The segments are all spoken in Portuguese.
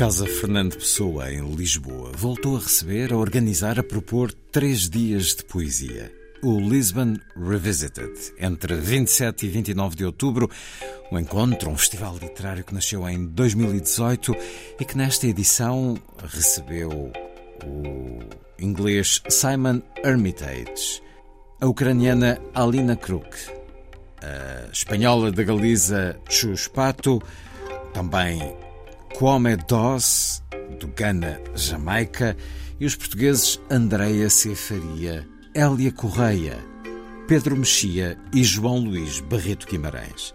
Casa Fernando Pessoa, em Lisboa, voltou a receber, a organizar, a propor três dias de poesia. O Lisbon Revisited, entre 27 e 29 de outubro, um encontro, um festival literário que nasceu em 2018 e que nesta edição recebeu o inglês Simon Hermitage, a ucraniana Alina Kruk, a espanhola da Galiza Chus Pato, também Kwame Doss, do Ghana, Jamaica, e os portugueses Andreia Cefaria, Hélia Correia, Pedro Mexia e João Luís Barreto Guimarães.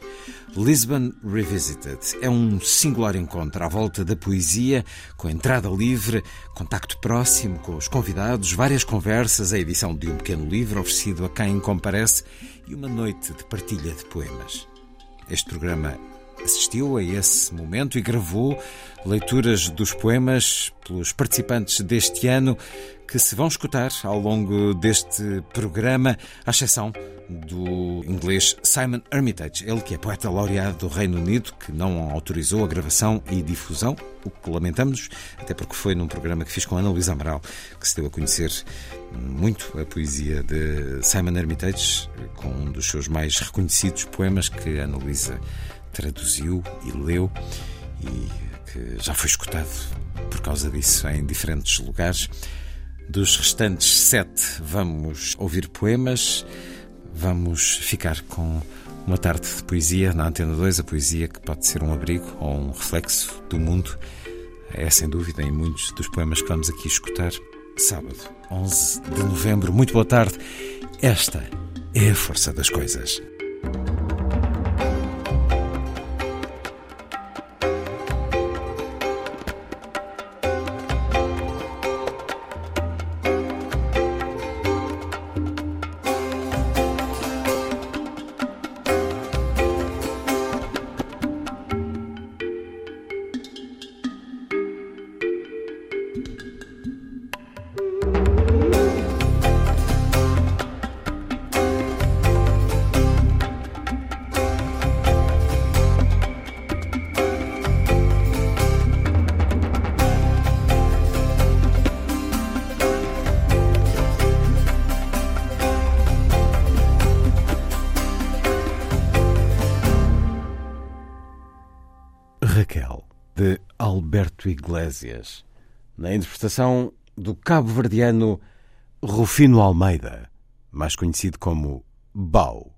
Lisbon Revisited é um singular encontro à volta da poesia, com entrada livre, contacto próximo com os convidados, várias conversas, a edição de um pequeno livro oferecido a quem comparece e uma noite de partilha de poemas. Este programa assistiu a esse momento e gravou leituras dos poemas pelos participantes deste ano que se vão escutar ao longo deste programa, à exceção do inglês Simon Hermitage, ele que é poeta laureado do Reino Unido, que não autorizou a gravação e difusão, o que lamentamos, até porque foi num programa que fiz com Ana Luísa Amaral que se deu a conhecer muito a poesia de Simon Hermitage, com um dos seus mais reconhecidos poemas que Ana Luísa traduziu e leu e que já foi escutado por causa disso em diferentes lugares. Dos restantes sete, vamos ouvir poemas, vamos ficar com uma tarde de poesia na Antena 2, a poesia que pode ser um abrigo ou um reflexo do mundo. É sem dúvida em muitos dos poemas que vamos aqui escutar. Sábado, 11 de novembro, muito boa tarde. Esta é a força das coisas. Iglesias, na interpretação do cabo-verdiano Rufino Almeida, mais conhecido como Bau.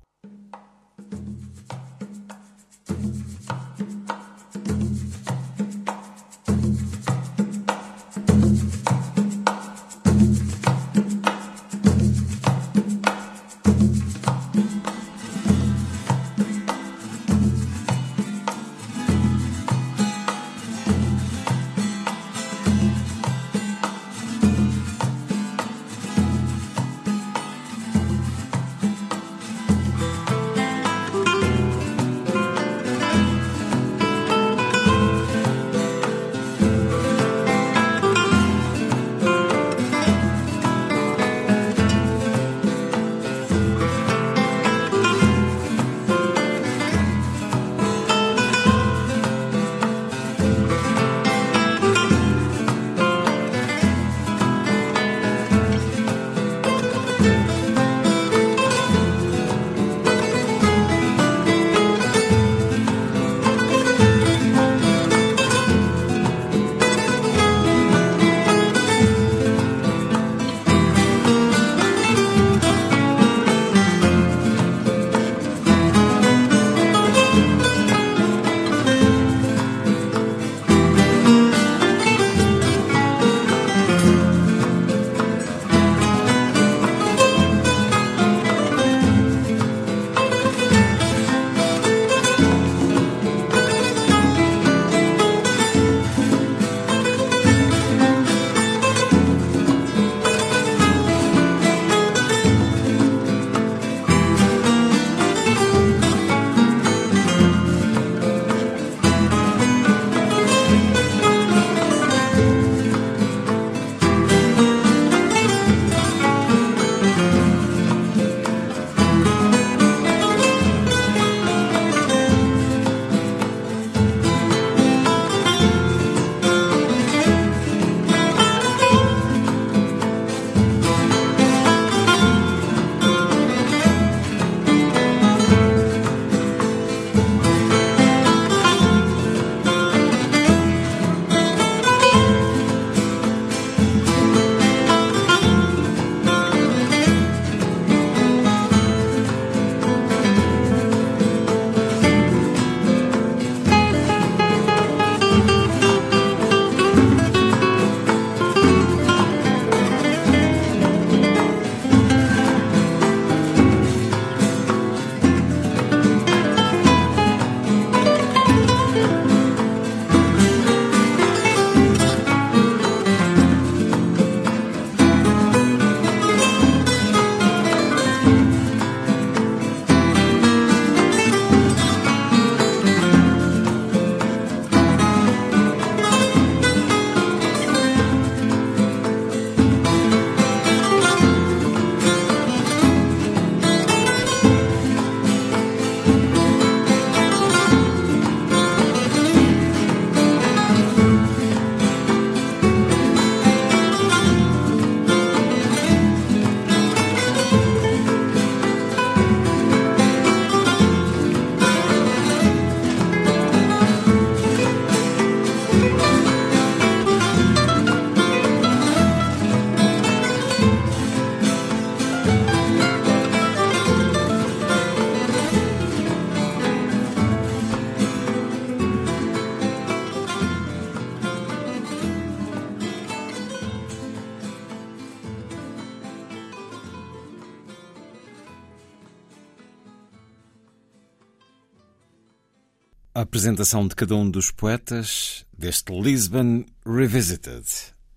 Apresentação de cada um dos poetas deste Lisbon Revisited,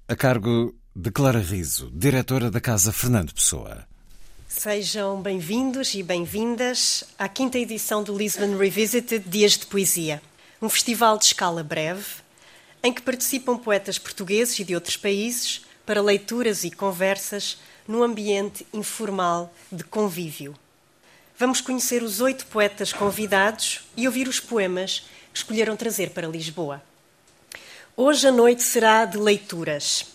a cargo de Clara Riso, diretora da Casa Fernando Pessoa. Sejam bem-vindos e bem-vindas à quinta edição do Lisbon Revisited Dias de Poesia, um festival de escala breve em que participam poetas portugueses e de outros países para leituras e conversas num ambiente informal de convívio. Vamos conhecer os oito poetas convidados e ouvir os poemas escolheram trazer para Lisboa. Hoje a noite será de leituras.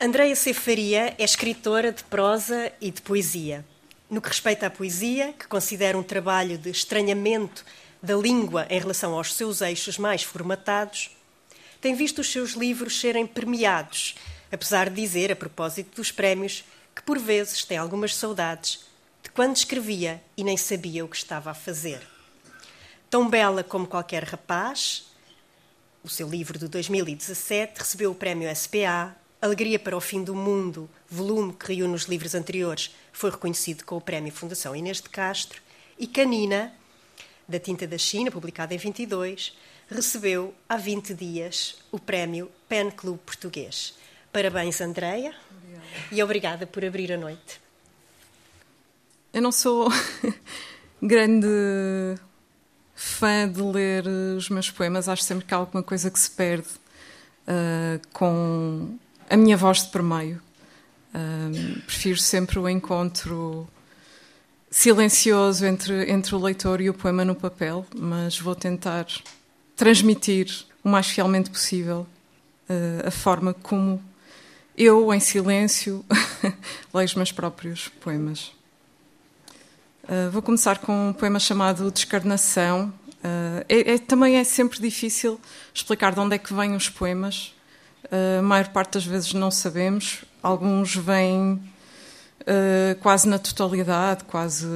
Andreia Cefaria é escritora de prosa e de poesia. No que respeita à poesia, que considera um trabalho de estranhamento da língua em relação aos seus eixos mais formatados, tem visto os seus livros serem premiados, apesar de dizer, a propósito dos prémios, que por vezes tem algumas saudades de quando escrevia e nem sabia o que estava a fazer. Tão bela como qualquer rapaz, o seu livro de 2017 recebeu o prémio SPA, Alegria para o Fim do Mundo, volume que reúne os livros anteriores, foi reconhecido com o Prémio Fundação Inês de Castro. E Canina, da Tinta da China, publicado em 22, recebeu há 20 dias o Prémio Pen Club Português. Parabéns, Andreia, e obrigada por abrir a noite. Eu não sou grande fã de ler os meus poemas, acho sempre que há alguma coisa que se perde uh, com a minha voz de por meio. Um, prefiro sempre o encontro silencioso entre, entre o leitor e o poema no papel, mas vou tentar transmitir o mais fielmente possível uh, a forma como eu, em silêncio, leio os meus próprios poemas. Uh, vou começar com um poema chamado Descarnação. Uh, é, é, também é sempre difícil explicar de onde é que vêm os poemas, a maior parte das vezes não sabemos. Alguns vêm uh, quase na totalidade, quase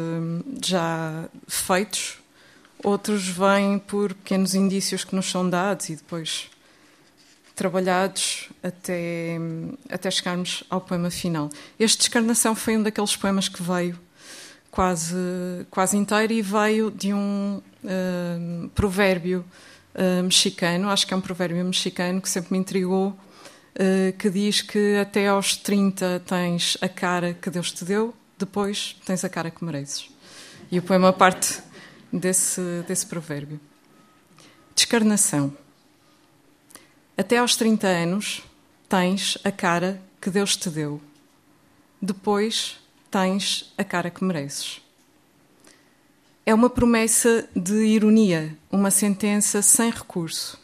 já feitos. Outros vêm por pequenos indícios que nos são dados e depois trabalhados até, até chegarmos ao poema final. Este Descarnação foi um daqueles poemas que veio quase, quase inteiro e veio de um uh, provérbio uh, mexicano, acho que é um provérbio mexicano que sempre me intrigou, uh, que diz que até aos 30 tens a cara que Deus te deu, depois tens a cara que mereces. E o poema parte desse, desse provérbio. Descarnação. Até aos 30 anos tens a cara que Deus te deu. Depois tens a cara que mereces. É uma promessa de ironia, uma sentença sem recurso.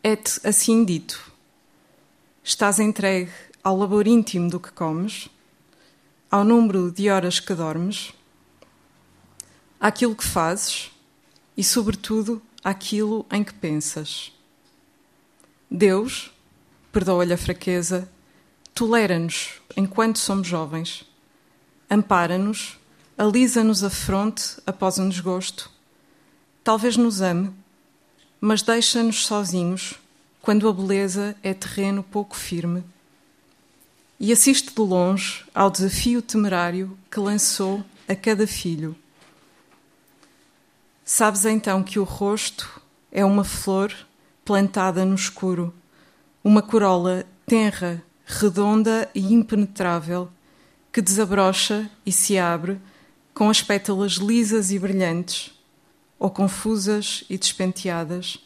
É-te assim dito: estás entregue ao labor íntimo do que comes, ao número de horas que dormes, àquilo que fazes e, sobretudo, àquilo em que pensas. Deus, perdoa-lhe a fraqueza, tolera-nos enquanto somos jovens, ampara-nos alisa-nos a fronte após um desgosto. Talvez nos ame, mas deixa-nos sozinhos quando a beleza é terreno pouco firme. E assiste de longe ao desafio temerário que lançou a cada filho. Sabes então que o rosto é uma flor plantada no escuro, uma corola tenra, redonda e impenetrável, que desabrocha e se abre com as pétalas lisas e brilhantes, ou confusas e despenteadas,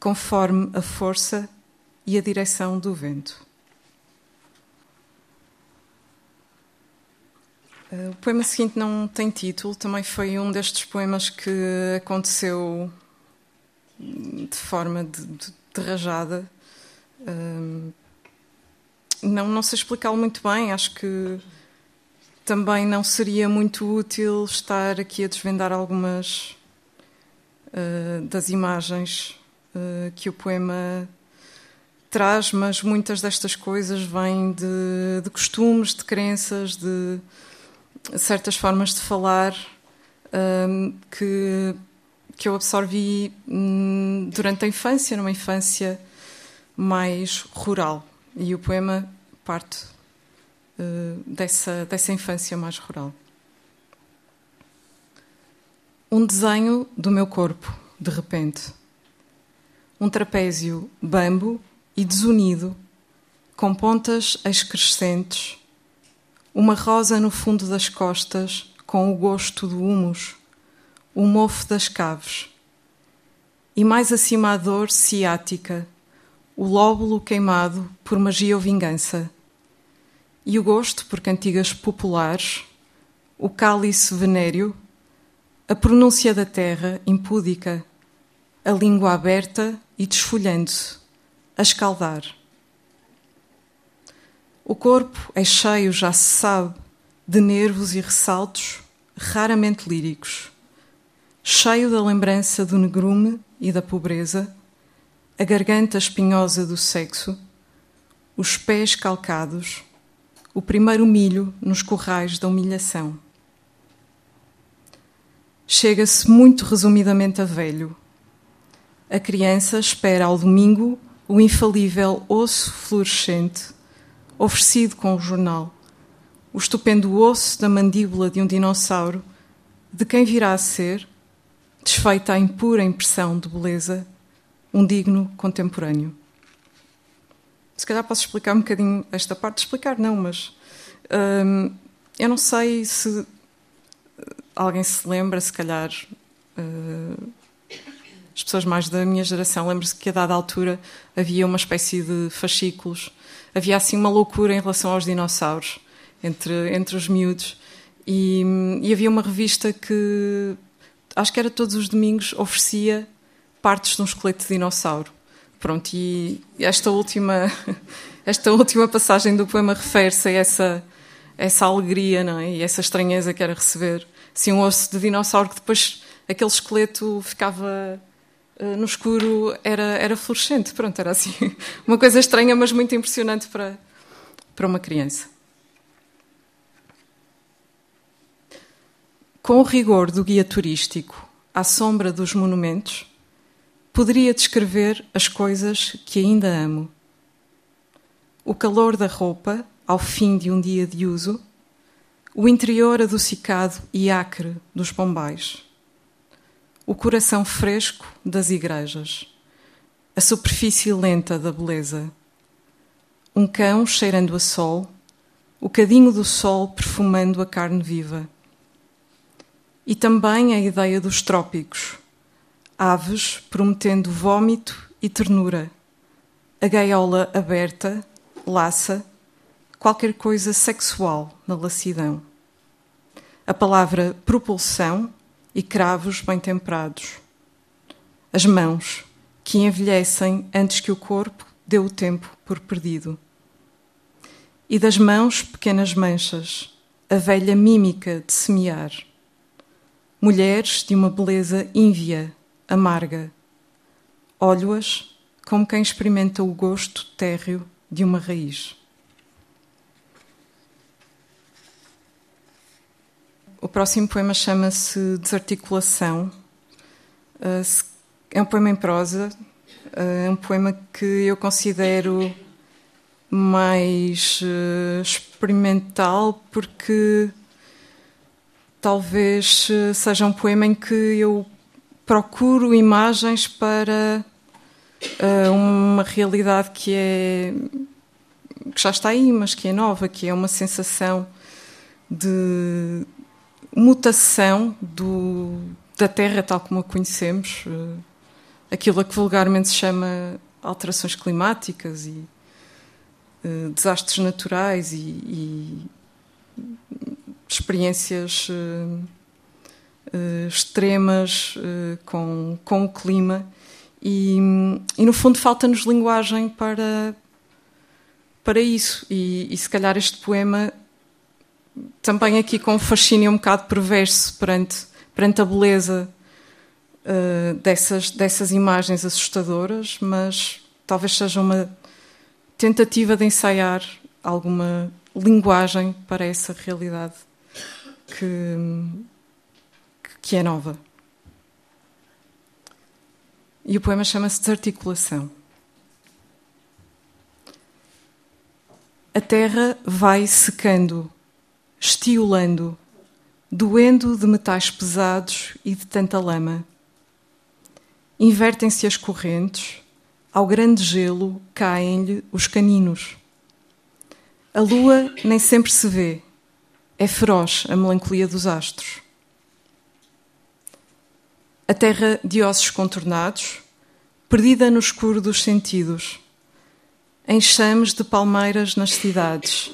conforme a força e a direção do vento. Eh, o poema seguinte não tem título, também foi um destes poemas que aconteceu de forma de, de, de rajada. Um, não, não sei explicá-lo muito bem, acho que também não seria muito útil estar aqui a desvendar algumas uh, das imagens uh, que o poema traz, mas muitas destas coisas vêm de, de costumes, de crenças, de certas formas de falar uh, que, que eu absorvi um, durante a infância, numa infância mais rural. E o poema parte uh, dessa, dessa infância mais rural. Um desenho do meu corpo, de repente. Um trapézio bambo e desunido, com pontas excrescentes. Uma rosa no fundo das costas, com o gosto do humus. O mofo das caves. E mais acima a dor ciática, o lóbulo queimado por magia ou vingança. E o gosto por cantigas populares, o cálice venéreo, a pronúncia da terra impúdica, a língua aberta e desfolhando-se, a escaldar. O corpo é cheio, já se sabe, de nervos e ressaltos raramente líricos, cheio da lembrança do negrume e da pobreza, a garganta espinhosa do sexo, os pés calcados, o primeiro milho nos corrais da humilhação. Chega-se muito resumidamente a velho. A criança espera ao domingo o infalível osso fluorescente oferecido com o jornal, o estupendo osso da mandíbula de um dinossauro, de quem virá a ser, desfeita a impura impressão de beleza, um digno contemporâneo. Se calhar posso explicar um bocadinho esta parte, explicar não, mas hum, eu não sei se alguém se lembra, se calhar uh, as pessoas mais da minha geração lembram-se que a dada altura havia uma espécie de fascículos, havia assim uma loucura em relação aos dinossauros entre, entre os miúdos. E, e havia uma revista que acho que era todos os domingos oferecia partes de um esqueleto de dinossauro. Pronto, e esta última, esta última passagem do poema refere-se a essa, essa alegria não é? e essa estranheza que era receber assim, um osso de dinossauro que depois aquele esqueleto ficava uh, no escuro, era, era fluorescente. Pronto, era assim uma coisa estranha, mas muito impressionante para, para uma criança. Com o rigor do guia turístico, à sombra dos monumentos, poderia descrever as coisas que ainda amo. O calor da roupa, ao fim de um dia de uso, o interior adocicado e acre dos pombais, o coração fresco das igrejas, a superfície lenta da beleza, um cão cheirando a sol, o cadinho do sol perfumando a carne viva. E também a ideia dos trópicos, aves prometendo vômito e ternura, a gaiola aberta, laça, qualquer coisa sexual na lassidão. A palavra propulsão e cravos bem temperados. As mãos, que envelhecem antes que o corpo dê o tempo por perdido. E das mãos, pequenas manchas, a velha mímica de semear. Mulheres de uma beleza ínvia, amarga. Olho-as como quem experimenta o gosto térreo de uma raiz. O próximo poema chama-se Desarticulação. Uh, é um poema em prosa, uh, é um poema que eu considero mais uh, experimental porque talvez seja um poema em que eu procuro imagens para uma realidade que é que já está aí, mas que é nova, que é uma sensação de mutação do, da Terra tal como a conhecemos, uh, aquilo a que vulgarmente se chama alterações climáticas e uh, desastres naturais e, e experiências uh, extremas com, com o clima. E, e no fundo falta-nos linguagem para, para isso. E, e se calhar este poema também aqui com um fascínio um bocado perverso perante, perante a beleza uh, dessas, dessas imagens assustadoras, mas talvez seja uma tentativa de ensaiar alguma linguagem para essa realidade que, que é nova. E o poema chama-se Desarticulação. A terra vai secando estiolando, doendo de metais pesados e de tanta lama. Invertem-se as correntes, ao grande gelo caem-lhe os caninos. A lua nem sempre se vê, é feroz a melancolia dos astros. A terra de ossos contornados, perdida no escuro dos sentidos, enxames de palmeiras nas cidades,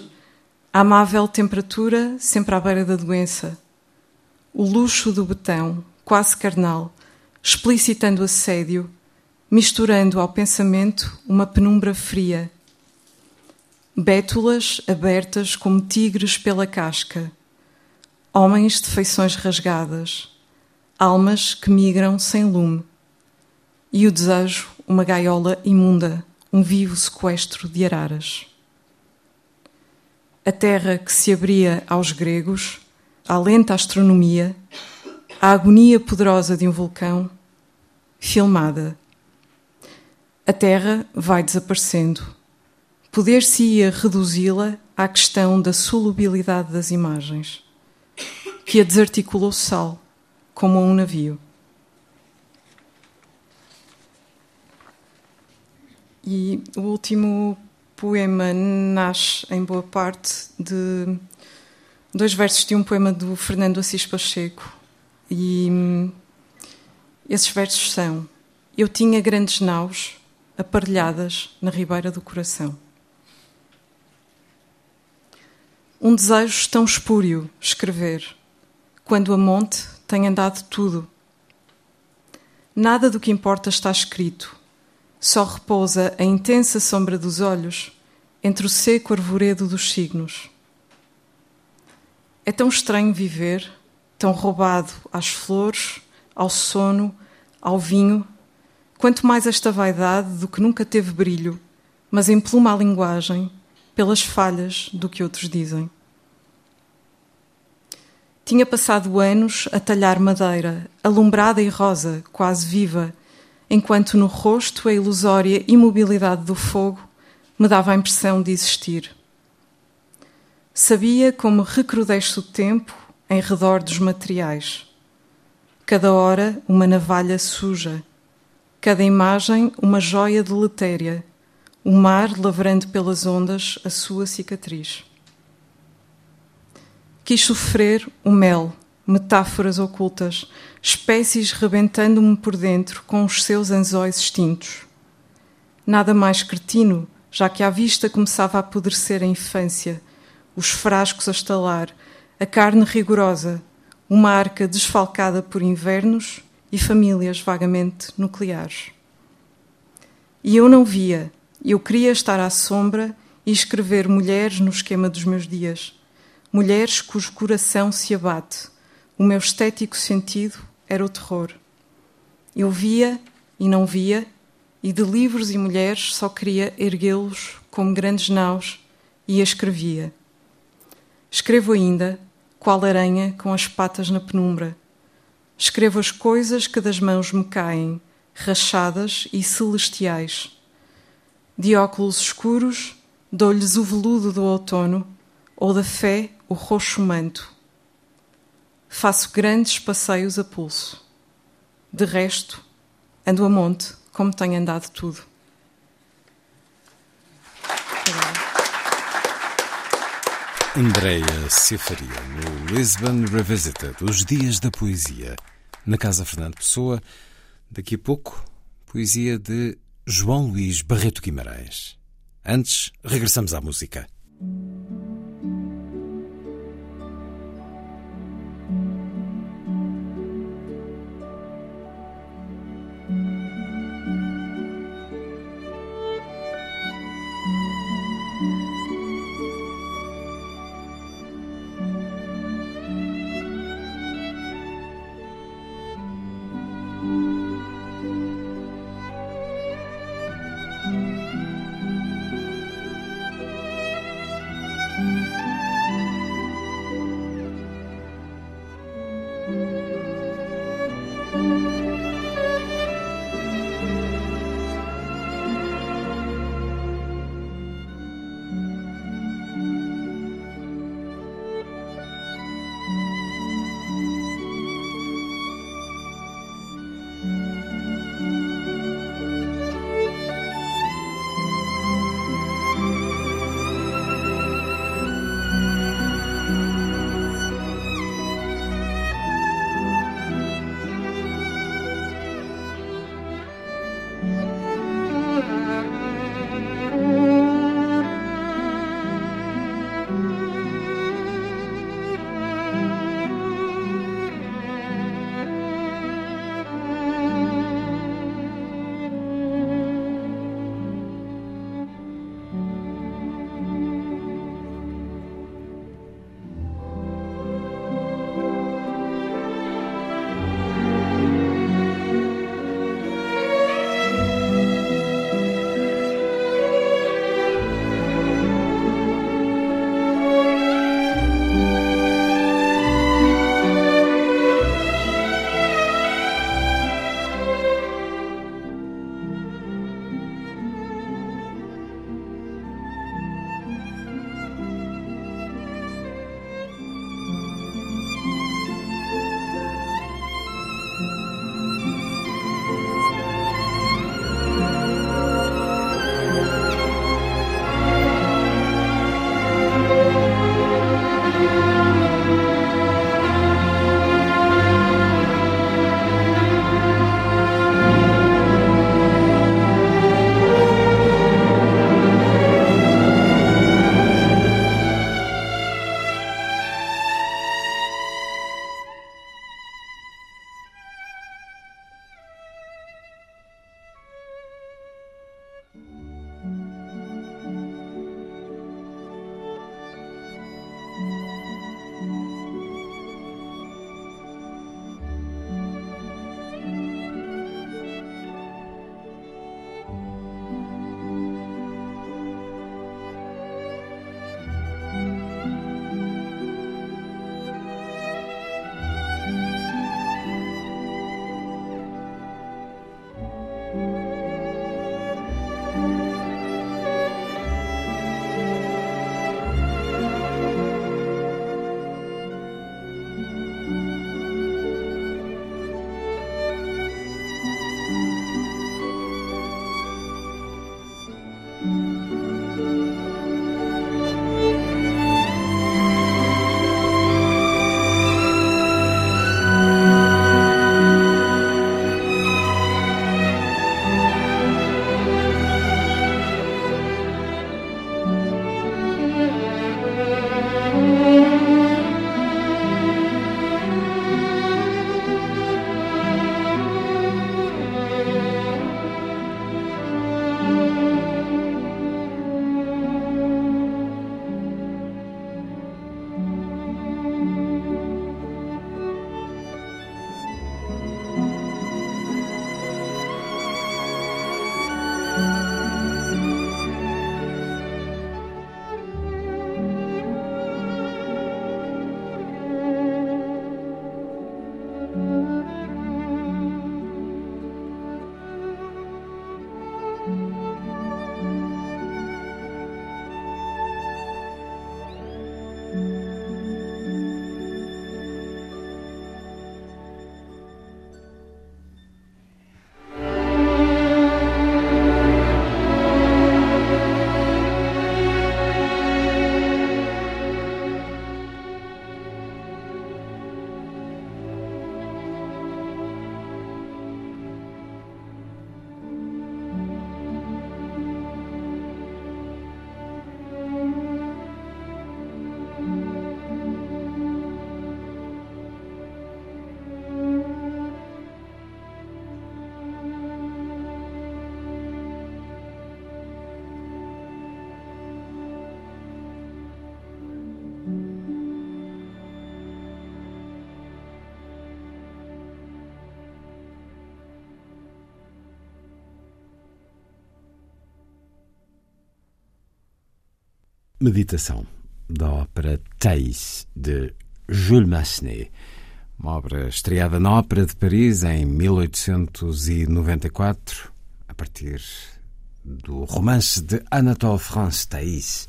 a amável temperatura sempre à beira da doença, o luxo do betão, quase carnal, explicitando assédio, misturando ao pensamento uma penumbra fria. Bétulas abertas como tigres pela casca, homens de feições rasgadas, almas que migram sem lume, e o desejo, uma gaiola imunda, um vivo sequestro de araras. A terra que se abria aos gregos, a lenta astronomia, a agonia poderosa de um vulcão, filmada. A terra vai desaparecendo. Poder-se-ia reduzi-la à questão da solubilidade das imagens, que a desarticulou sal como um navio. E o último poema nasce, em boa parte, de dois versos de um poema do Fernando Assis Pacheco. E hum, esses versos são: Eu tinha grandes naus aparelhadas na ribeira do coração. Um desejo tão espúrio escrever, quando a monte tem andado tudo. Nada do que importa está escrito, só repousa a intensa sombra dos olhos entre o seco arvoredo dos signos. É tão estranho viver, tão roubado às flores, ao sono, ao vinho, quanto mais esta vaidade do que nunca teve brilho, mas empluma a linguagem pelas falhas do que outros dizem. Tinha passado anos a talhar madeira, alumbrada e rosa, quase viva, enquanto no rosto a ilusória imobilidade do fogo me dava a impressão de existir. Sabia como recrudesce o tempo em redor dos materiais. Cada hora uma navalha suja, cada imagem uma joia deletéria, o mar lavrando pelas ondas a sua cicatriz. Quis sofrer o mel, metáforas ocultas, espécies rebentando-me por dentro com os seus anzóis extintos. Nada mais cretino, já que à vista começava a apodrecer a infância, os frascos a estalar, a carne rigorosa, uma arca desfalcada por invernos e famílias vagamente nucleares. E eu não via, eu queria estar à sombra e escrever mulheres no esquema dos meus dias mulheres cujo coração se abate. O meu estético sentido era o terror. Eu via e não via, e de livros e mulheres só queria erguê-los como grandes naus e a escrevia. Escrevo ainda, qual aranha com as patas na penumbra. Escrevo as coisas que das mãos me caem, rachadas e celestiais. De óculos escuros, dou-lhes o veludo do outono, ou da fé o roxo manto. Faço grandes passeios a pulso. De resto, ando a monte como tenho andado tudo. Andreia Cefaria, no Lisbon Revisited, os dias da poesia, na Casa Fernando Pessoa. Daqui a pouco, poesia de João Luís Barreto Guimarães. Antes, regressamos à música. Meditação, da ópera Thais, de Jules Massenet. Uma obra estreada na Ópera de Paris em 1894, a partir do romance de Anatole France Thais,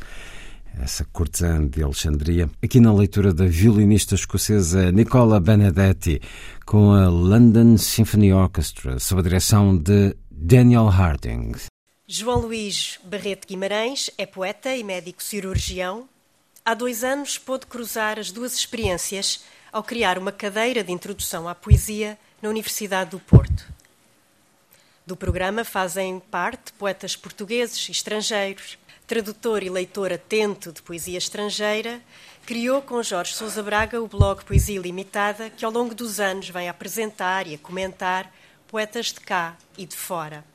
essa cortesã de Alexandria, aqui na leitura da violinista escocesa Nicola Benedetti, com a London Symphony Orchestra, sob a direção de Daniel Harding. João Luís Barreto Guimarães é poeta e médico cirurgião. Há dois anos pôde cruzar as duas experiências ao criar uma cadeira de introdução à poesia na Universidade do Porto. Do programa fazem parte poetas portugueses e estrangeiros. Tradutor e leitor atento de poesia estrangeira, criou com Jorge Sousa Braga o blog Poesia Limitada, que ao longo dos anos vem a apresentar e a comentar poetas de cá e de fora.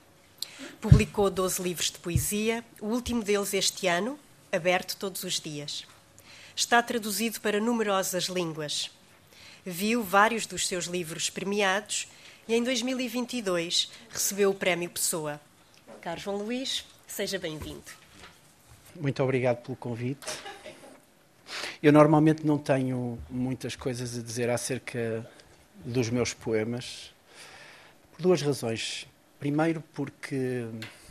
Publicou 12 livros de poesia, o último deles este ano, aberto todos os dias. Está traduzido para numerosas línguas. Viu vários dos seus livros premiados e em 2022 recebeu o Prémio Pessoa. Carlos João Luís, seja bem-vindo. Muito obrigado pelo convite. Eu normalmente não tenho muitas coisas a dizer acerca dos meus poemas, por duas razões. Primeiro, porque,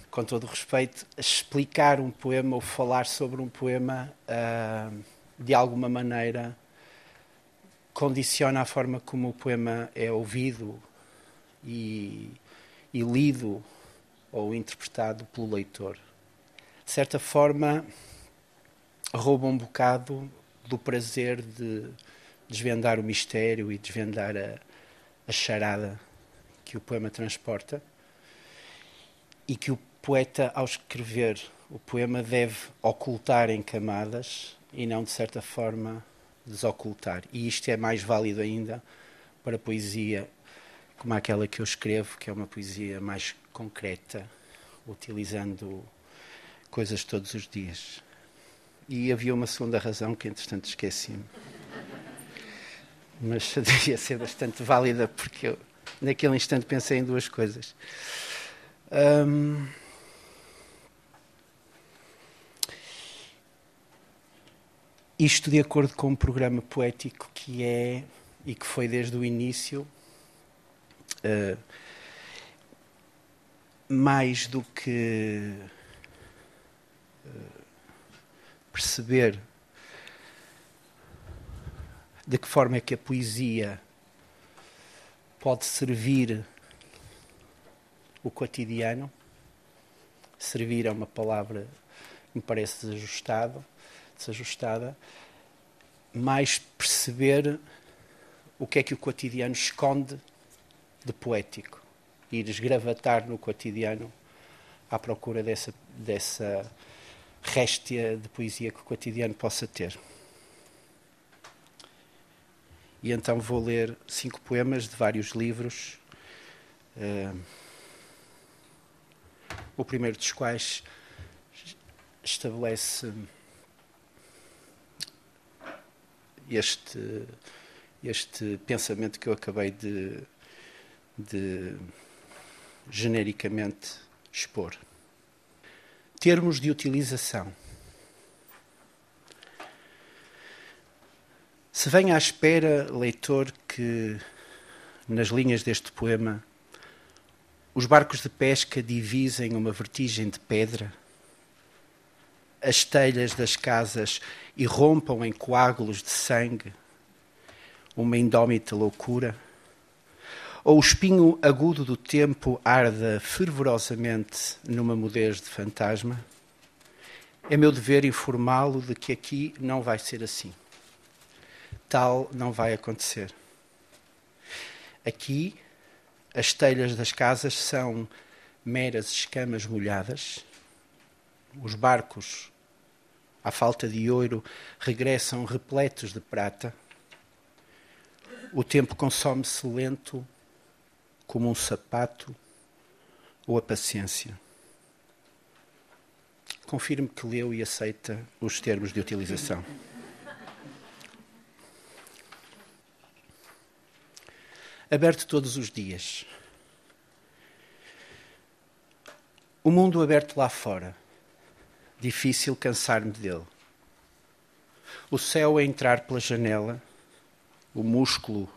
com todo o respeito, explicar um poema ou falar sobre um poema, uh, de alguma maneira, condiciona a forma como o poema é ouvido e, e lido ou interpretado pelo leitor. De certa forma, rouba um bocado do prazer de desvendar o mistério e desvendar a, a charada que o poema transporta e que o poeta, ao escrever o poema, deve ocultar em camadas e não, de certa forma, desocultar. E isto é mais válido ainda para poesia como aquela que eu escrevo, que é uma poesia mais concreta, utilizando coisas todos os dias. E havia uma segunda razão que, entretanto, esqueci-me. Mas devia ser bastante válida, porque eu, naquele instante, pensei em duas coisas. Um, isto de acordo com um programa poético que é e que foi desde o início uh, mais do que uh, perceber de que forma é que a poesia pode servir o cotidiano. Servir é uma palavra que me parece desajustada, desajustada, mais perceber o que é que o cotidiano esconde de poético. Ir esgravatar no cotidiano à procura dessa, dessa réstia de poesia que o cotidiano possa ter. E então vou ler cinco poemas de vários livros. Uh, o primeiro dos quais estabelece este, este pensamento que eu acabei de, de genericamente expor. Termos de utilização. Se vem à espera, leitor, que nas linhas deste poema os barcos de pesca divisem uma vertigem de pedra, as telhas das casas irrompam em coágulos de sangue, uma indómita loucura, ou o espinho agudo do tempo arda fervorosamente numa mudez de fantasma, é meu dever informá-lo de que aqui não vai ser assim. Tal não vai acontecer. Aqui as telhas das casas são meras escamas molhadas. Os barcos, à falta de ouro, regressam repletos de prata. O tempo consome-se lento como um sapato ou a paciência. Confirme que leu e aceita os termos de utilização. Aberto todos os dias. O mundo aberto lá fora. Difícil cansar-me dele. o céu a entrar pela janela, o músculo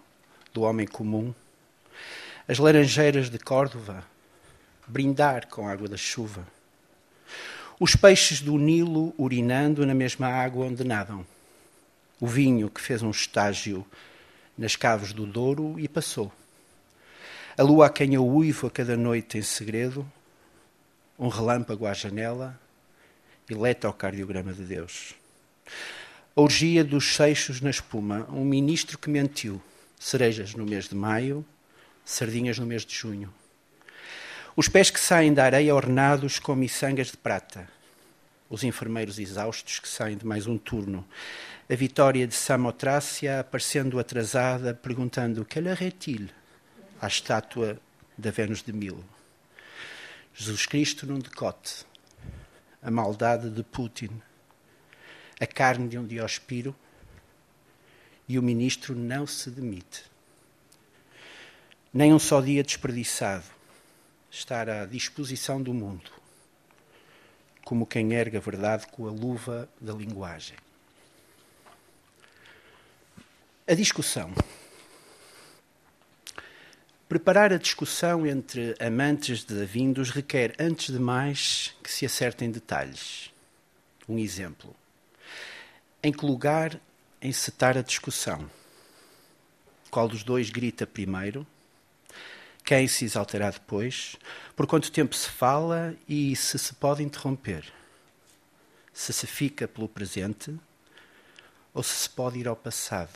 do homem comum, as laranjeiras de Córdoba, brindar com a água da chuva, os peixes do Nilo urinando na mesma água onde nadam, o vinho que fez um estágio nas caves do Douro e passou, a lua a quem eu uivo a cada noite em segredo, um relâmpago à janela, eletrocardiograma de Deus. A orgia dos seixos na espuma, um ministro que mentiu, cerejas no mês de maio, sardinhas no mês de junho. Os pés que saem da areia ornados com miçangas de prata. Os enfermeiros exaustos que saem de mais um turno. A vitória de Samotrácia aparecendo atrasada, perguntando que est-il? À estátua da Vênus de Milo. Jesus Cristo num decote. A maldade de Putin. A carne de um Diospiro. E o ministro não se demite. Nem um só dia desperdiçado estar à disposição do mundo, como quem erga a verdade com a luva da linguagem. A discussão. Preparar a discussão entre amantes de vindos requer, antes de mais, que se acertem detalhes. Um exemplo. Em que lugar encetar a discussão? Qual dos dois grita primeiro? Quem se exaltará depois, por quanto tempo se fala e se se pode interromper, se se fica pelo presente ou se se pode ir ao passado,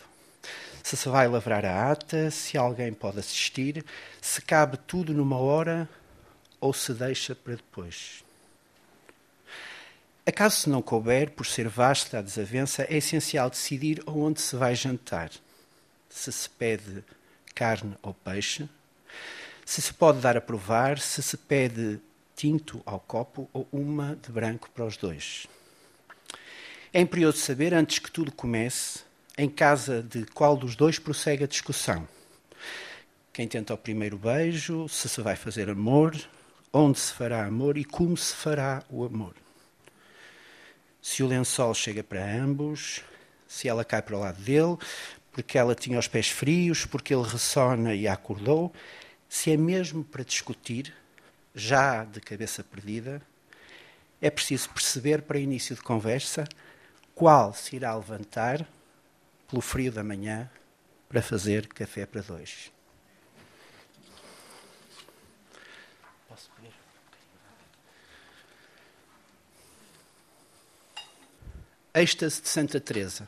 se se vai lavrar a ata, se alguém pode assistir, se cabe tudo numa hora ou se deixa para depois. Acaso se não couber, por ser vasta a desavença, é essencial decidir onde se vai jantar. Se se pede carne ou peixe, se se pode dar a provar, se se pede tinto ao copo ou uma de branco para os dois. É imperioso saber, antes que tudo comece, em casa de qual dos dois prossegue a discussão. Quem tenta o primeiro beijo, se se vai fazer amor, onde se fará amor e como se fará o amor. Se o lençol chega para ambos, se ela cai para o lado dele, porque ela tinha os pés frios, porque ele ressona e acordou, se é mesmo para discutir, já de cabeça perdida, é preciso perceber para início de conversa qual se irá levantar pelo frio da manhã para fazer café para dois. Êxtase de Santa Teresa.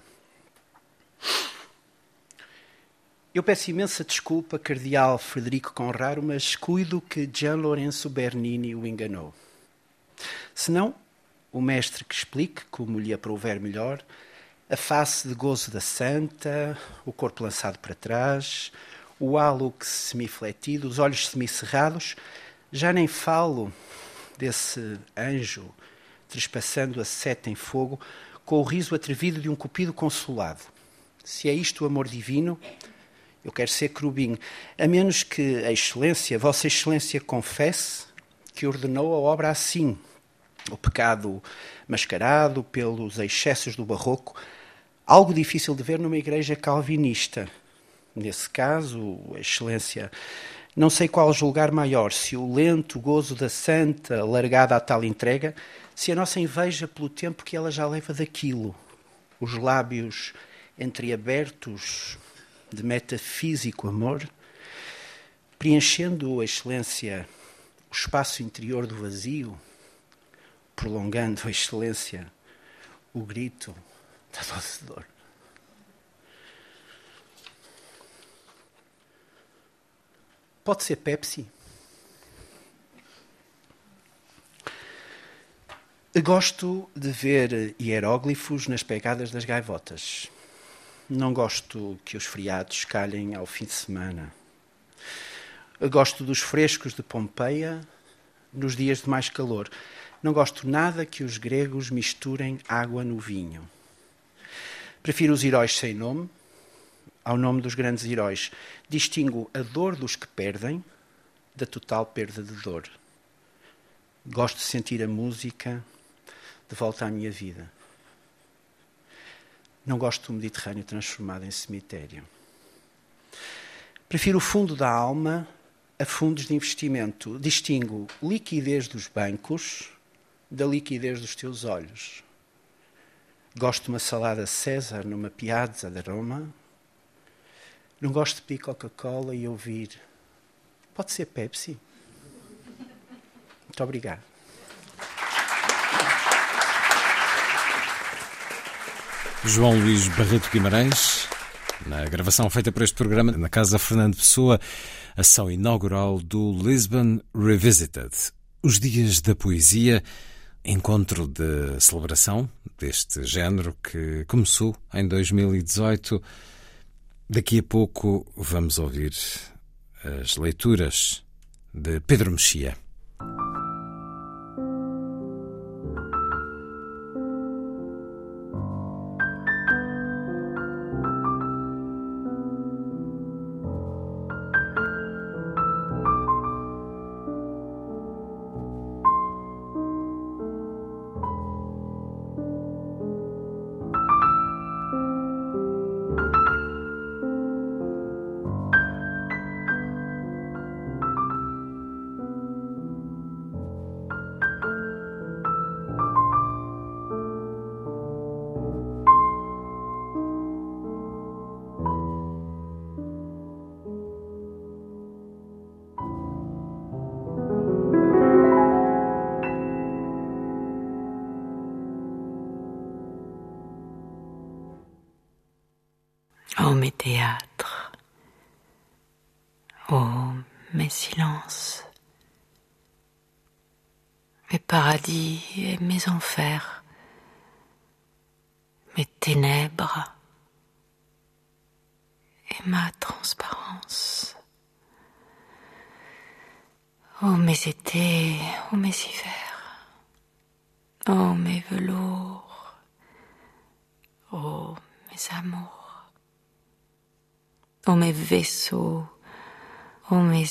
Eu peço imensa desculpa, Cardeal Frederico Conraro, mas cuido que Gian Lorenzo Bernini o enganou. Senão, o mestre que explique, como lhe aprouver melhor, a face de gozo da santa, o corpo lançado para trás, o halo semifletido, os olhos semicerrados, já nem falo desse anjo trespassando a seta em fogo com o riso atrevido de um cupido consolado. Se é isto o amor divino, eu quero ser querubim. A menos que a Excelência, Vossa Excelência, confesse que ordenou a obra assim. O pecado mascarado pelos excessos do barroco, algo difícil de ver numa igreja calvinista. Nesse caso, a Excelência, não sei qual julgar maior, se o lento gozo da santa largada a tal entrega, se a nossa inveja pelo tempo que ela já leva daquilo, os lábios entreabertos, de metafísico amor, preenchendo a excelência, o espaço interior do vazio, prolongando a excelência, o grito da doce dor. Pode ser Pepsi. Gosto de ver hieróglifos nas pegadas das gaivotas. Não gosto que os feriados calhem ao fim de semana. gosto dos frescos de Pompeia nos dias de mais calor. Não gosto nada que os gregos misturem água no vinho. Prefiro os heróis sem nome ao nome dos grandes heróis. Distingo a dor dos que perdem da total perda de dor. Gosto de sentir a música de volta à minha vida. Não gosto do Mediterrâneo transformado em cemitério. Prefiro o fundo da alma a fundos de investimento. Distingo liquidez dos bancos da liquidez dos teus olhos. Gosto de uma salada César numa piazza de Roma. Não gosto de pedir Coca-Cola e ouvir. Pode ser Pepsi? Muito obrigado. João Luís Barreto Guimarães, na gravação feita para este programa na Casa Fernando Pessoa, ação inaugural do Lisbon Revisited. Os Dias da Poesia, encontro de celebração deste género que começou em 2018. Daqui a pouco vamos ouvir as leituras de Pedro Mexia.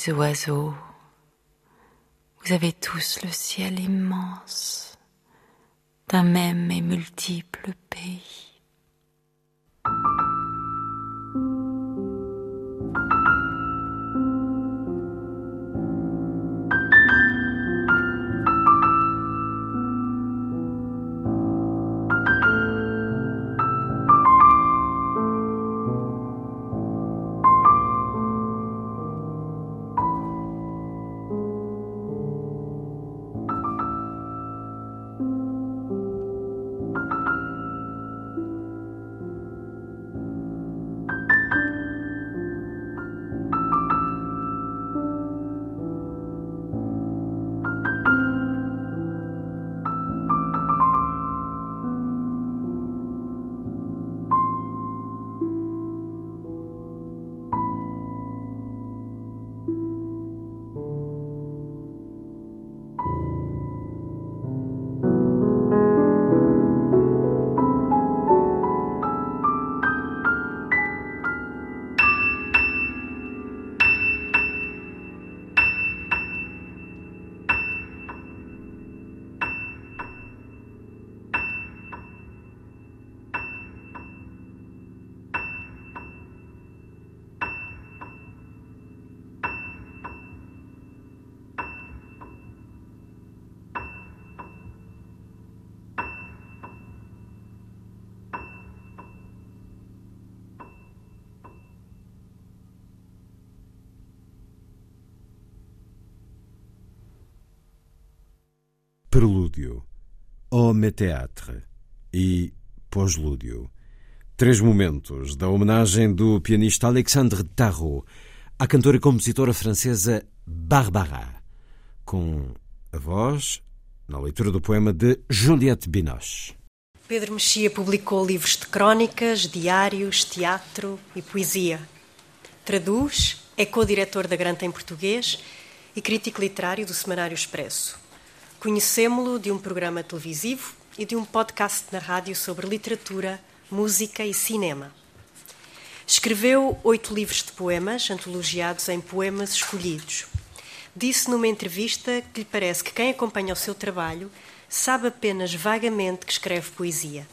Oiseaux, vous avez tous le ciel immense d'un même et multiple pays. Prelúdio, Homme Théâtre e Pós-lúdio. Três momentos da homenagem do pianista Alexandre Tarot à cantora e compositora francesa Barbara, com a voz na leitura do poema de Juliette Binoche. Pedro Mexia publicou livros de crónicas, diários, teatro e poesia. Traduz, é co-diretor da Granta em Português e crítico literário do Semanário Expresso. Conhecemos-lo de um programa televisivo e de um podcast na rádio sobre literatura, música e cinema. Escreveu oito livros de poemas, antologiados em Poemas Escolhidos. Disse numa entrevista que lhe parece que quem acompanha o seu trabalho sabe apenas vagamente que escreve poesia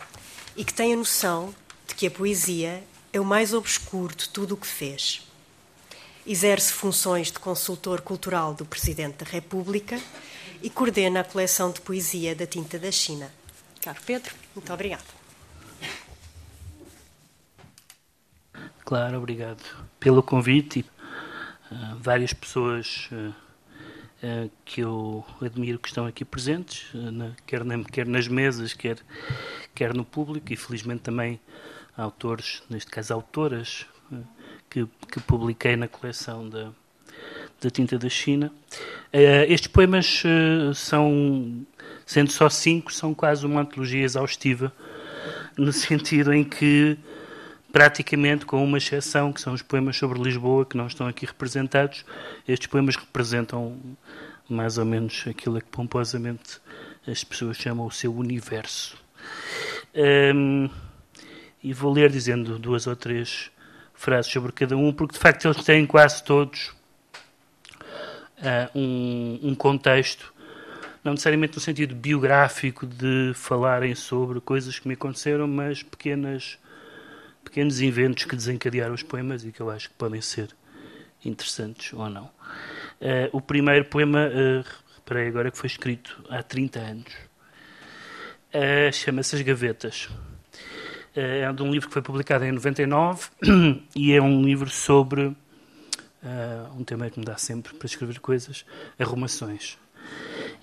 e que tem a noção de que a poesia é o mais obscuro de tudo o que fez. Exerce funções de consultor cultural do Presidente da República e coordena a coleção de poesia da Tinta da China. Caro Pedro, muito obrigado. Claro, obrigado pelo convite. Uh, várias pessoas uh, uh, que eu admiro que estão aqui presentes, quer, na, quer, nas mesas, quer, quer no público, e felizmente também autores, neste caso autoras, que, que publiquei na coleção da, da tinta da China. estes poemas são, sendo só cinco, são quase uma antologia exaustiva, no sentido em que praticamente com uma exceção, que são os poemas sobre Lisboa, que não estão aqui representados. Estes poemas representam mais ou menos aquilo que pomposamente as pessoas chamam o seu universo. Um, e vou ler dizendo duas ou três frases sobre cada um, porque de facto eles têm quase todos uh, um, um contexto não necessariamente no sentido biográfico de falarem sobre coisas que me aconteceram, mas pequenas pequenos inventos que desencadearam os poemas e que eu acho que podem ser interessantes ou não. Uh, o primeiro poema, uh, reparei agora que foi escrito há 30 anos, uh, chama-se As Gavetas. É de um livro que foi publicado em 99 e é um livro sobre um tema que me dá sempre para escrever coisas, arrumações.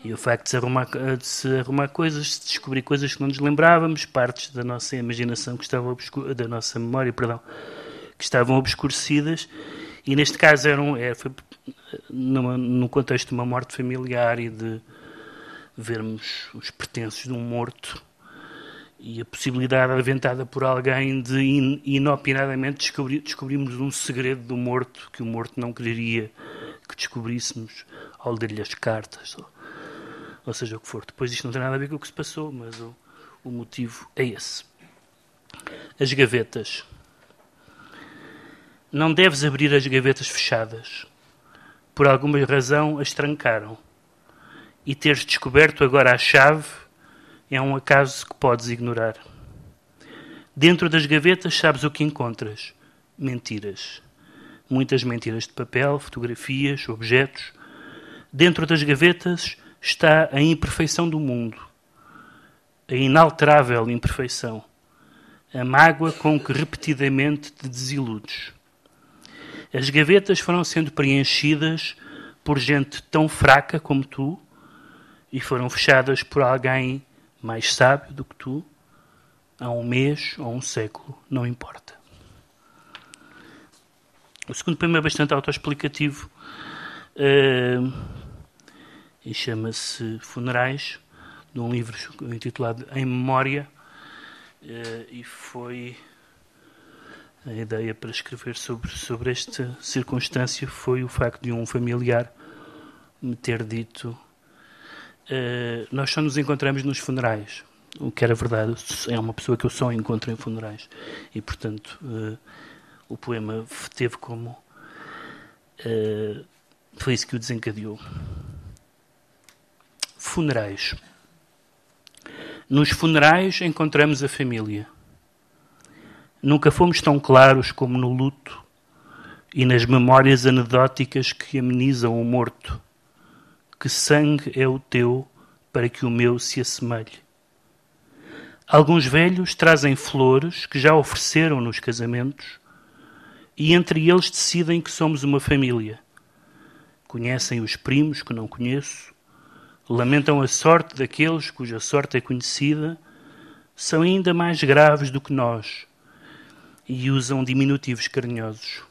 E o facto de se, arrumar, de se arrumar coisas, de descobrir coisas que não nos lembrávamos, partes da nossa imaginação que estavam da nossa memória, perdão, que estavam obscurecidas, e neste caso eram, é, foi numa, contexto de uma morte familiar e de vermos os pertences de um morto e a possibilidade aventada por alguém de in, inopinadamente descobrir, descobrirmos um segredo do morto que o morto não quereria que descobríssemos ao ler-lhe as cartas ou seja o que for. Depois isto não tem nada a ver com o que se passou, mas o, o motivo é esse. As gavetas. Não deves abrir as gavetas fechadas. Por alguma razão as trancaram. E teres descoberto agora a chave é um acaso que podes ignorar. Dentro das gavetas sabes o que encontras: mentiras. Muitas mentiras de papel, fotografias, objetos. Dentro das gavetas está a imperfeição do mundo, a inalterável imperfeição, a mágoa com que repetidamente te desiludes. As gavetas foram sendo preenchidas por gente tão fraca como tu e foram fechadas por alguém mais sábio do que tu, há um mês ou um século, não importa. O segundo poema é bastante autoexplicativo. Uh, e chama-se Funerais, de um livro intitulado Em Memória, eh, e foi a ideia para escrever sobre, sobre esta circunstância foi o facto de um familiar me ter dito uh, nós só nos encontramos nos funerais o que era verdade é uma pessoa que eu só encontro em funerais e portanto uh, o poema teve como uh, foi isso que o desencadeou Funerais. Nos funerais encontramos a família. Nunca fomos tão claros como no luto e nas memórias anedóticas que amenizam o morto. Que sangue é o teu para que o meu se assemelhe? Alguns velhos trazem flores que já ofereceram nos casamentos e entre eles decidem que somos uma família. Conhecem os primos que não conheço, lamentam a sorte daqueles cuja sorte é conhecida, são ainda mais graves do que nós e usam diminutivos carinhosos.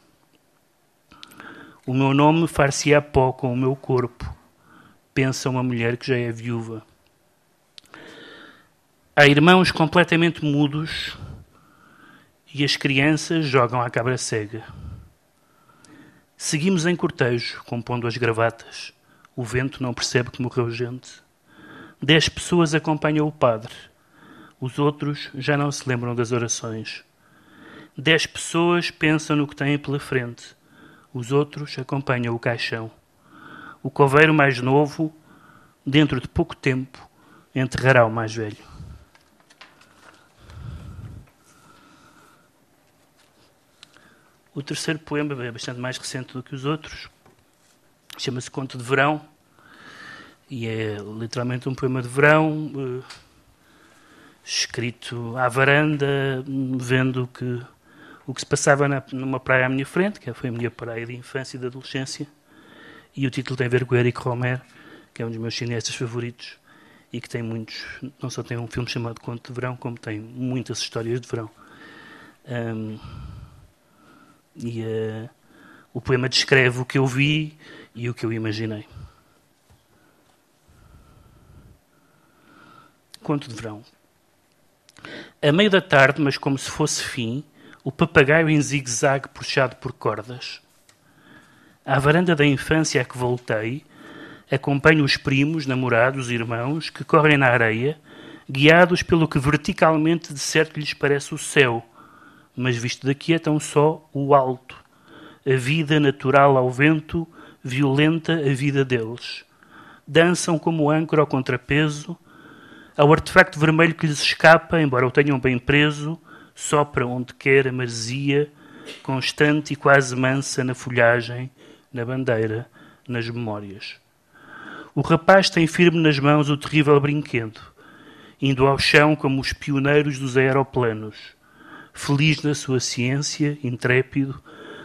O meu nome far-se-á pó com o meu corpo, pensa uma mulher que já é viúva. Há irmãos completamente mudos e as crianças jogam à cabra cega. Seguimos em cortejo, compondo as gravatas. O vento não percebe que morreu gente. Dez pessoas acompanham o padre. Os outros já não se lembram das orações. Dez pessoas pensam no que têm pela frente. Os outros acompanham o caixão. O coveiro mais novo, dentro de pouco tempo, enterrará o mais velho. O terceiro poema é bastante mais recente do que os outros. Chama-se Conto de Verão e é literalmente um poema de verão uh, escrito à varanda, vendo que, o que se passava na, numa praia à minha frente, que foi a minha praia de infância e de adolescência. E o título tem a ver com o Eric Romer, que é um dos meus cineastas favoritos e que tem muitos, não só tem um filme chamado Conto de Verão, como tem muitas histórias de verão. Um, e uh, o poema descreve o que eu vi e o que eu imaginei. Conto de verão. A meio da tarde, mas como se fosse fim, o papagaio em zigue-zague puxado por cordas. À varanda da infância a que voltei, acompanho os primos, namorados, irmãos, que correm na areia, guiados pelo que verticalmente de certo lhes parece o céu, mas visto daqui é tão só o alto, a vida natural ao vento, violenta a vida deles. Dançam como âncora ao contrapeso, ao artefacto vermelho que lhes escapa, embora o tenham bem preso, sopra onde quer a maresia, constante e quase mansa na folhagem, na bandeira, nas memórias. O rapaz tem firme nas mãos o terrível brinquedo, indo ao chão como os pioneiros dos aeroplanos, feliz na sua ciência, intrépido,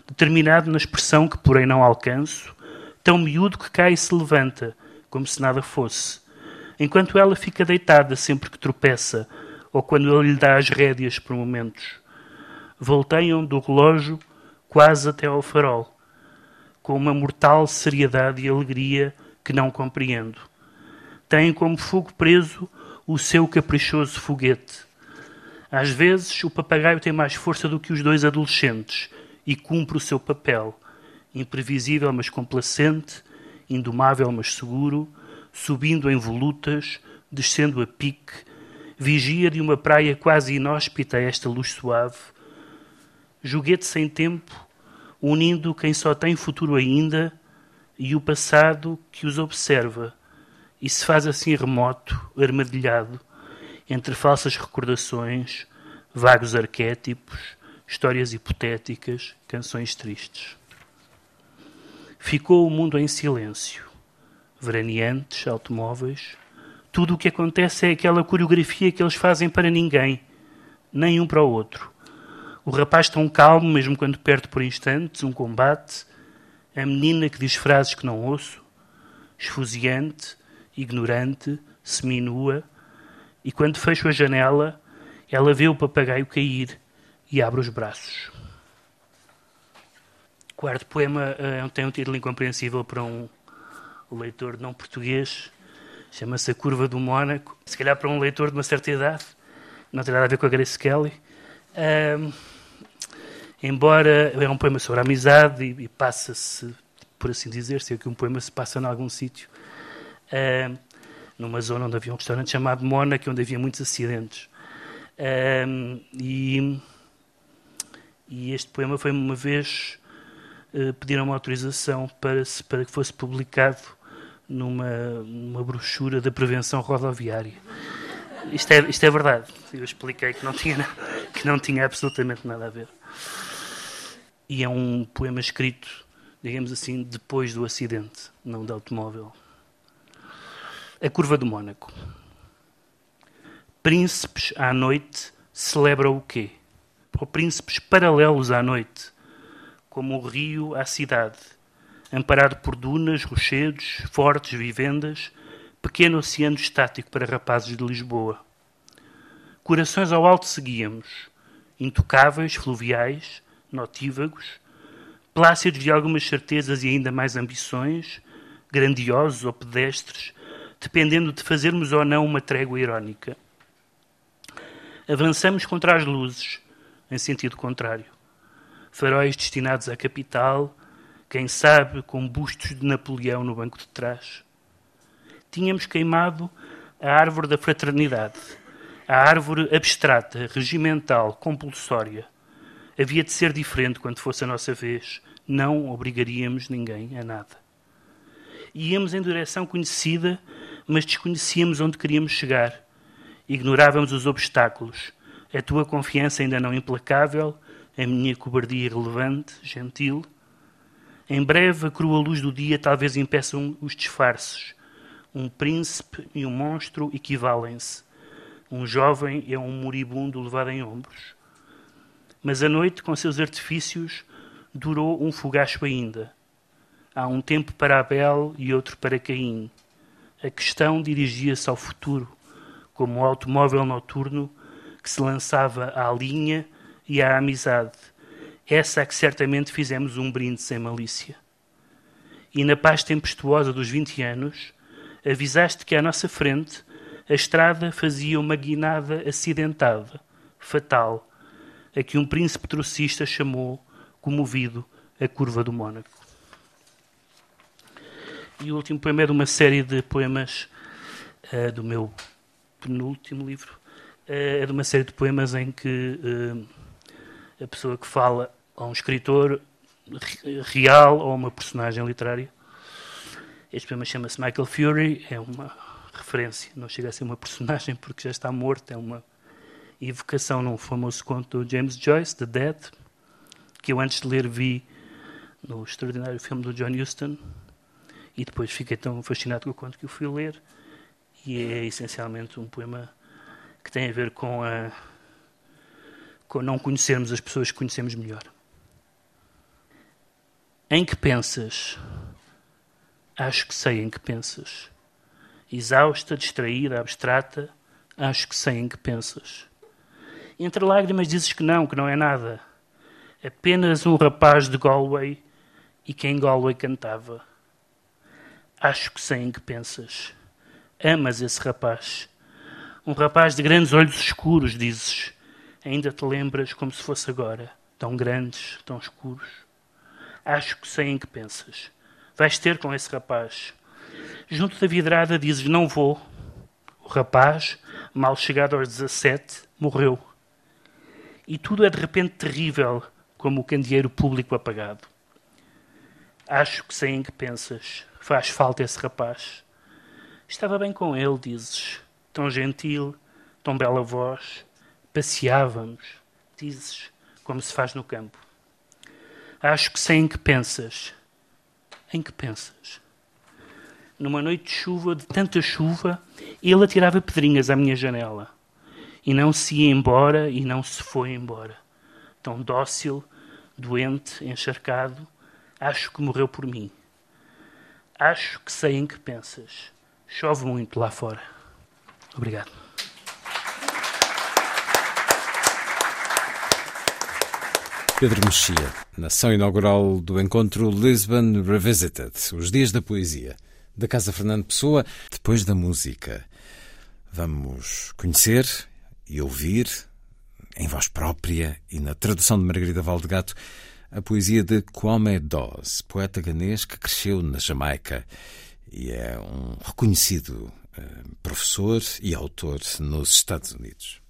determinado na expressão que porém não alcanço, tão miúdo que cai e se levanta, como se nada fosse, enquanto ela fica deitada sempre que tropeça, ou quando ele lhe dá as rédeas por momentos. Volteiam do relógio quase até ao farol, com uma mortal seriedade e alegria que não compreendo. Têm como fogo preso o seu caprichoso foguete. Às vezes, o papagaio tem mais força do que os dois adolescentes e cumpre o seu papel, imprevisível mas complacente, indomável mas seguro, subindo em volutas, descendo a pique, vigia de uma praia quase inóspita a esta luz suave, joguete sem tempo, unindo quem só tem futuro ainda e o passado que os observa, e se faz assim remoto, armadilhado, entre falsas recordações, vagos arquétipos, histórias hipotéticas, canções tristes. Ficou o mundo em silêncio veraneantes, automóveis. Tudo o que acontece é aquela coreografia que eles fazem para ninguém, nem um para o outro. O rapaz tão calmo, mesmo quando perde por instantes um combate. A menina que diz frases que não ouço, esfuziante, ignorante, seminua. E quando fecho a janela, ela vê o papagaio cair e abre os braços. O quarto poema uh, tem um título incompreensível para um, leitor não português, chama-se A Curva do Mónaco. Se calhar para um leitor de uma certa idade, não tem nada a ver com a Grace Kelly. Um, embora é um poema sobre a amizade e, e passa-se, por assim dizer, se é que um poema se passa em algum sítio, um, numa zona onde havia um restaurante chamado Mónaco, onde havia muitos acidentes. Um, e, e este poema foi uma vez uh, pediram uma autorização para, para que fosse publicado numa, numa brochura da prevenção rodoviária. Isto é, isto é verdade. Eu expliquei que não, tinha, que não tinha absolutamente nada a ver. E é um poema escrito, digamos assim, depois do acidente, não do automóvel. A Curva do Mônaco. Príncipes à noite celebram o quê? Ou príncipes paralelos à noite, como o rio à cidade amparado por dunas, rochedos, fortes vivendas, pequeno oceano estático para rapazes de Lisboa. Corações ao alto seguíamos, intocáveis, fluviais, notívagos, plácidos de algumas certezas e ainda mais ambições, grandiosos ou pedestres, dependendo de fazermos ou não uma trégua irónica. Avançamos contra as luzes, em sentido contrário. Faróis destinados à capital, quem sabe com bustos de Napoleão no banco de trás. Tínhamos queimado a árvore da fraternidade, a árvore abstrata, regimental, compulsória. Havia de ser diferente quando fosse a nossa vez. Não obrigaríamos ninguém a nada. Íamos em direção conhecida, mas desconhecíamos onde queríamos chegar. Ignorávamos os obstáculos. A tua confiança ainda não implacável, a minha cobardia irrelevante, gentil. Em breve, a crua luz do dia talvez impeçam os disfarces. Um príncipe e um monstro equivalem-se. Um jovem é um moribundo levado em ombros. Mas a noite, com seus artifícios, durou um fogacho ainda. Há um tempo para Abel e outro para Caim. A questão dirigia-se ao futuro, como o automóvel noturno que se lançava à linha e à amizade. Essa a que certamente fizemos um brinde sem malícia. E na paz tempestuosa dos vinte anos, avisaste que à nossa frente a estrada fazia uma guinada acidentada, fatal, a que um príncipe trocista chamou, comovido, a curva do Mónaco. E o último poema é de uma série de poemas uh, do meu penúltimo livro. Uh, é de uma série de poemas em que uh, a pessoa que fala a um escritor real ou uma personagem literária. Este poema chama-se Michael Fury, é uma referência, não chega a ser uma personagem porque já está morto, é uma evocação num famoso conto do James Joyce, The Dead, que eu antes de ler vi no extraordinário filme do John Huston e depois fiquei tão fascinado com o conto que o fui ler e é essencialmente um poema que tem a ver com a com não conhecermos as pessoas que conhecemos melhor. Em que pensas? Acho que sei em que pensas. Exausta, distraída, abstrata, acho que sei em que pensas. Entre lágrimas dizes que não, que não é nada. Apenas um rapaz de Galway e que em Galway cantava. Acho que sei em que pensas. Amas esse rapaz. Um rapaz de grandes olhos escuros, dizes Ainda te lembras como se fosse agora, tão grandes, tão escuros. Acho que sei em que pensas. Vais ter com esse rapaz. Junto da vidrada dizes: Não vou. O rapaz, mal chegado aos 17, morreu. E tudo é de repente terrível, como o candeeiro público apagado. Acho que sei em que pensas. Faz falta esse rapaz. Estava bem com ele, dizes. Tão gentil, tão bela voz passeávamos, dizes, como se faz no campo. Acho que sei em que pensas. Em que pensas? Numa noite de chuva, de tanta chuva, ele atirava pedrinhas à minha janela. E não se ia embora e não se foi embora. Tão dócil, doente, encharcado, acho que morreu por mim. Acho que sei em que pensas. Chove muito lá fora. Obrigado. Pedro Mexia, nação inaugural do encontro Lisbon Revisited, os dias da poesia, da Casa Fernando Pessoa, depois da música. Vamos conhecer e ouvir, em voz própria e na tradução de Margarida Valdegato, a poesia de Kwame Dawes, poeta ganês que cresceu na Jamaica e é um reconhecido uh, professor e autor nos Estados Unidos.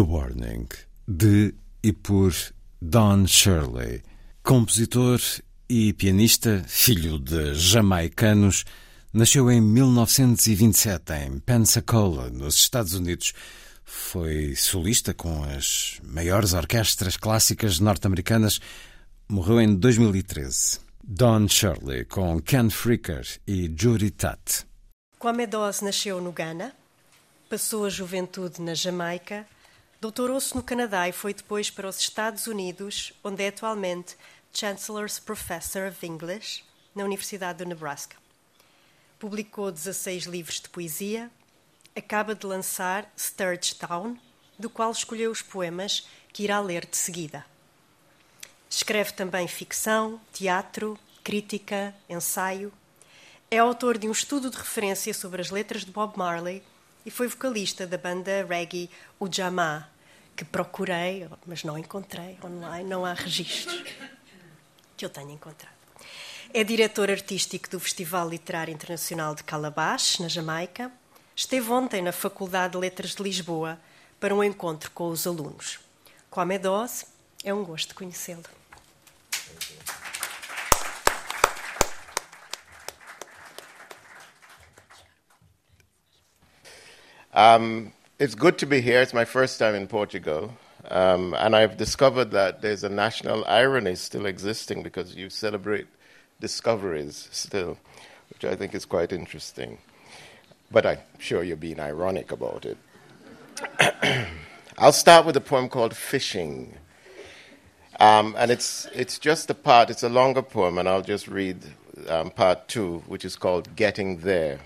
The Warning, de e por Don Shirley, compositor e pianista, filho de jamaicanos, nasceu em 1927 em Pensacola, nos Estados Unidos. Foi solista com as maiores orquestras clássicas norte-americanas. Morreu em 2013. Don Shirley, com Ken Fricker e Judy Tutt. Kwame Dawes nasceu no Ghana, passou a juventude na Jamaica Doutorou-se no Canadá e foi depois para os Estados Unidos, onde é atualmente Chancellor's Professor of English na Universidade do Nebraska. Publicou 16 livros de poesia, acaba de lançar Sturge Town, do qual escolheu os poemas que irá ler de seguida. Escreve também ficção, teatro, crítica, ensaio. É autor de um estudo de referência sobre as letras de Bob Marley e foi vocalista da banda reggae O que procurei, mas não encontrei online, não há registros que eu tenha encontrado. É diretor artístico do Festival Literário Internacional de Calabash, na Jamaica. Esteve ontem na Faculdade de Letras de Lisboa para um encontro com os alunos. Kwame Dose, é um gosto conhecê-lo. Um, it's good to be here. It's my first time in Portugal. Um, and I've discovered that there's a national irony still existing because you celebrate discoveries still, which I think is quite interesting. But I'm sure you're being ironic about it. I'll start with a poem called Fishing. Um, and it's, it's just a part, it's a longer poem, and I'll just read um, part two, which is called Getting There.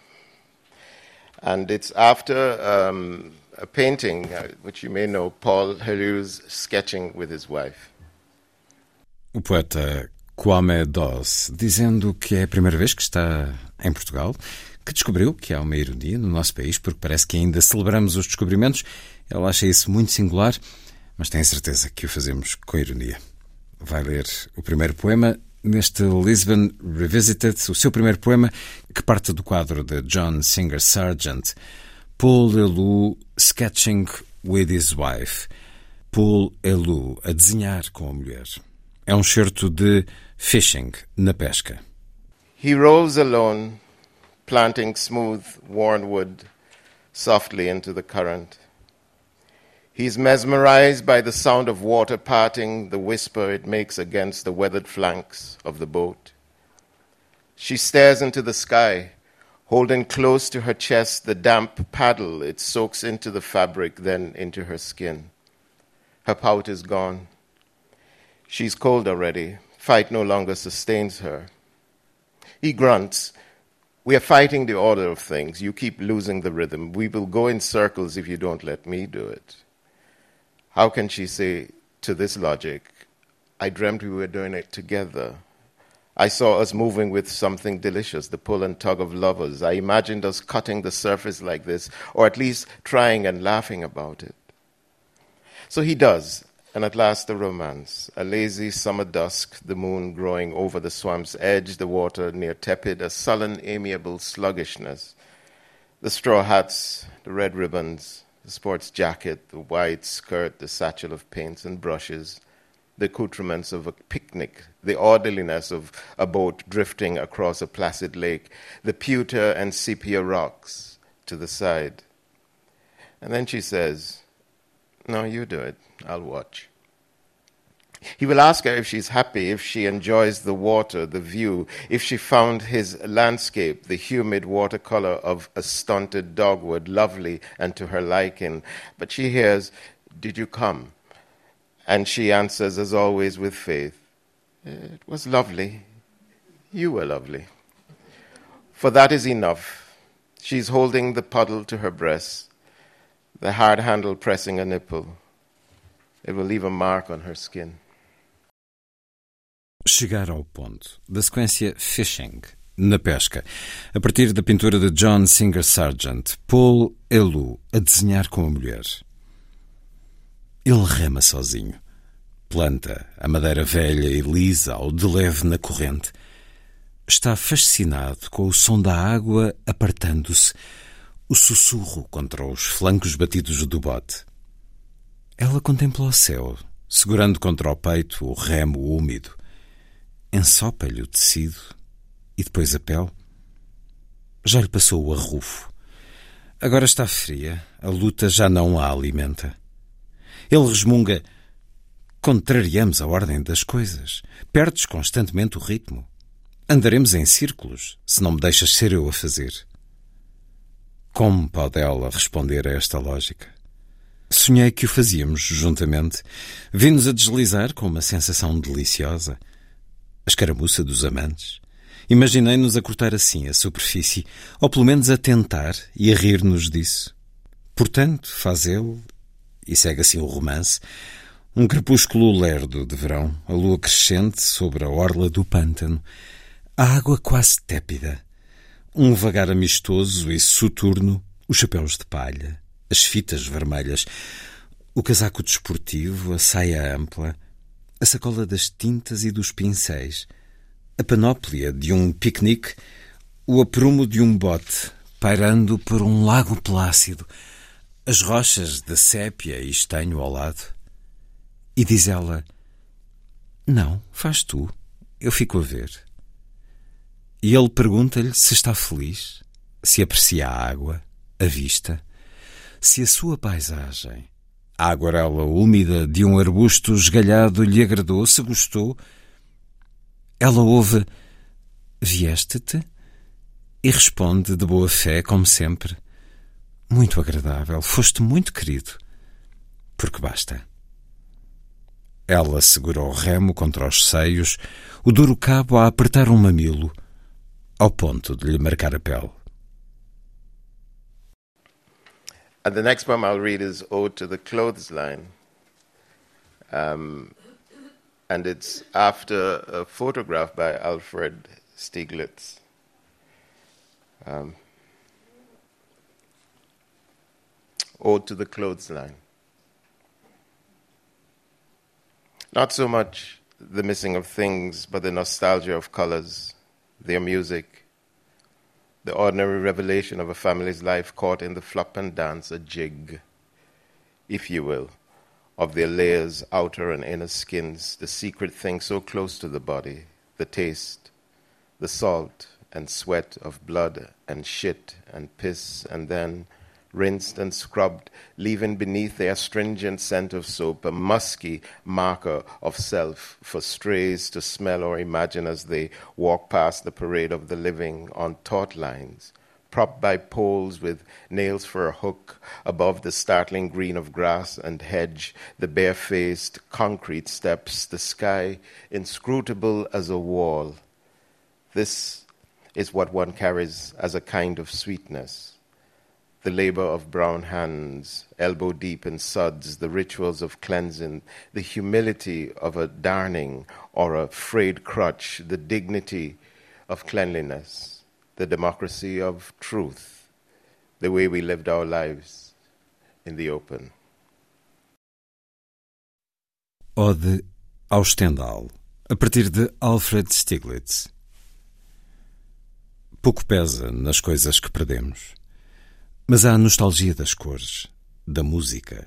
And it's after um, a painting, uh, which you may know, Paul Herou's sketching with his wife. O poeta Kwame Doss, dizendo que é a primeira vez que está em Portugal, que descobriu que há uma ironia no nosso país, porque parece que ainda celebramos os descobrimentos. Ele acha isso muito singular, mas tem certeza que o fazemos com ironia. Vai ler o primeiro poema neste Lisbon Revisited, o seu primeiro poema, que parte do quadro de John Singer Sargent, Paul Elou Sketching with His Wife. Paul Elou a desenhar com a mulher. É um certo de Fishing na pesca. He rows alone, planting smooth, worn wood softly into the current. He is mesmerized by the sound of water parting, the whisper it makes against the weathered flanks of the boat. She stares into the sky, holding close to her chest the damp paddle it soaks into the fabric, then into her skin. Her pout is gone. She's cold already. Fight no longer sustains her. He grunts. We are fighting the order of things. You keep losing the rhythm. We will go in circles if you don't let me do it. How can she say to this logic, I dreamt we were doing it together? I saw us moving with something delicious, the pull and tug of lovers. I imagined us cutting the surface like this, or at least trying and laughing about it. So he does, and at last the romance. A lazy summer dusk, the moon growing over the swamp's edge, the water near tepid, a sullen, amiable sluggishness. The straw hats, the red ribbons, the sports jacket, the white skirt, the satchel of paints and brushes, the accoutrements of a picnic, the orderliness of a boat drifting across a placid lake, the pewter and sepia rocks to the side. And then she says, No, you do it. I'll watch. He will ask her if she's happy, if she enjoys the water, the view, if she found his landscape, the humid watercolor of a stunted dogwood, lovely and to her liking. But she hears, Did you come? And she answers, as always, with faith, It was lovely. You were lovely. For that is enough. She's holding the puddle to her breast, the hard handle pressing a nipple. It will leave a mark on her skin. Chegar ao ponto da sequência Fishing, na pesca, a partir da pintura de John Singer Sargent, Paul Elou a desenhar com a mulher. Ele rema sozinho. Planta a madeira velha e lisa ao de leve na corrente. Está fascinado com o som da água apartando-se, o sussurro contra os flancos batidos do bote. Ela contempla o céu, segurando contra o peito o remo úmido. Ensopa-lhe o tecido e depois a pele. Já lhe passou o arrufo. Agora está fria, a luta já não a alimenta. Ele resmunga: contrariamos a ordem das coisas, perdes constantemente o ritmo. Andaremos em círculos se não me deixas ser eu a fazer. Como pode ela responder a esta lógica? Sonhei que o fazíamos juntamente. Vi-nos a deslizar com uma sensação deliciosa. A escaramuça dos amantes. Imaginei-nos a cortar assim a superfície, ou pelo menos a tentar e a rir-nos disso. Portanto, faz ele, e segue assim o romance, um crepúsculo lerdo de verão, a lua crescente sobre a orla do pântano, a água quase tépida, um vagar amistoso e soturno, os chapéus de palha, as fitas vermelhas, o casaco desportivo, a saia ampla, a sacola das tintas e dos pincéis, a panóplia de um piquenique, o aprumo de um bote pairando por um lago plácido, as rochas de sépia e estanho ao lado. E diz ela: Não, faz tu, eu fico a ver. E ele pergunta-lhe se está feliz, se aprecia a água, a vista, se a sua paisagem, a aguarela úmida de um arbusto esgalhado lhe agradou, se gostou. Ela ouve: Vieste-te? E responde de boa fé, como sempre: Muito agradável, foste muito querido. Porque basta. Ela segura o remo contra os seios, o duro cabo a apertar um mamilo ao ponto de lhe marcar a pele. And the next poem I'll read is Ode to the Clothesline. Um, and it's after a photograph by Alfred Stieglitz. Um, Ode to the Clothesline. Not so much the missing of things, but the nostalgia of colors their music, the ordinary revelation of a family's life caught in the flop and dance, a jig, if you will, of their layers, outer and inner skins, the secret thing so close to the body, the taste, the salt and sweat of blood and shit and piss, and then rinsed and scrubbed, leaving beneath their astringent scent of soap a musky marker of self for strays to smell or imagine as they walk past the parade of the living on taut lines, propped by poles with nails for a hook above the startling green of grass and hedge, the barefaced concrete steps, the sky inscrutable as a wall. This is what one carries as a kind of sweetness the labor of brown hands, elbow deep in suds, the rituals of cleansing, the humility of a darning or a frayed crutch, the dignity of cleanliness, the democracy of truth, the way we lived our lives in the open. Ode ao Stendhal, a partir de Alfred Stieglitz. Pouco pesa nas coisas que perdemos mas há a nostalgia das cores, da música.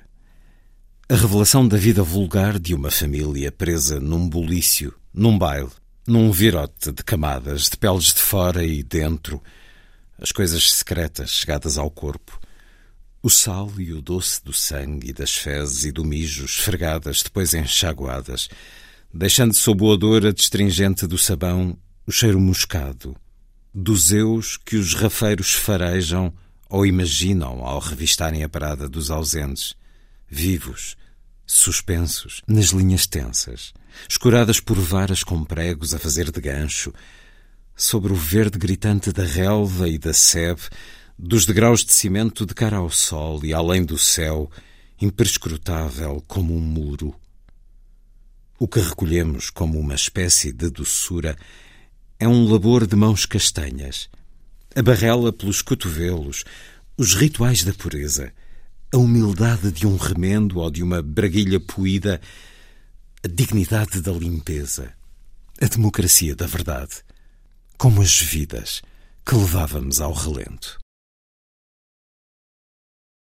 A revelação da vida vulgar de uma família presa num bulício, num baile, num virote de camadas, de peles de fora e dentro, as coisas secretas chegadas ao corpo, o sal e o doce do sangue das fezes e do mijo esfregadas, depois enxaguadas, deixando sob o odor adstringente do sabão o cheiro moscado, dos eus que os rafeiros farejam ou imaginam ao revistarem a parada dos ausentes, vivos, suspensos, nas linhas tensas, escuradas por varas com pregos a fazer de gancho, sobre o verde gritante da relva e da sebe, dos degraus de cimento de cara ao sol e além do céu, imprescrutável como um muro. O que recolhemos como uma espécie de doçura é um labor de mãos castanhas, a barrela pelos cotovelos, os rituais da pureza, a humildade de um remendo ou de uma braguilha poída, a dignidade da limpeza, a democracia da verdade, como as vidas que levávamos ao relento.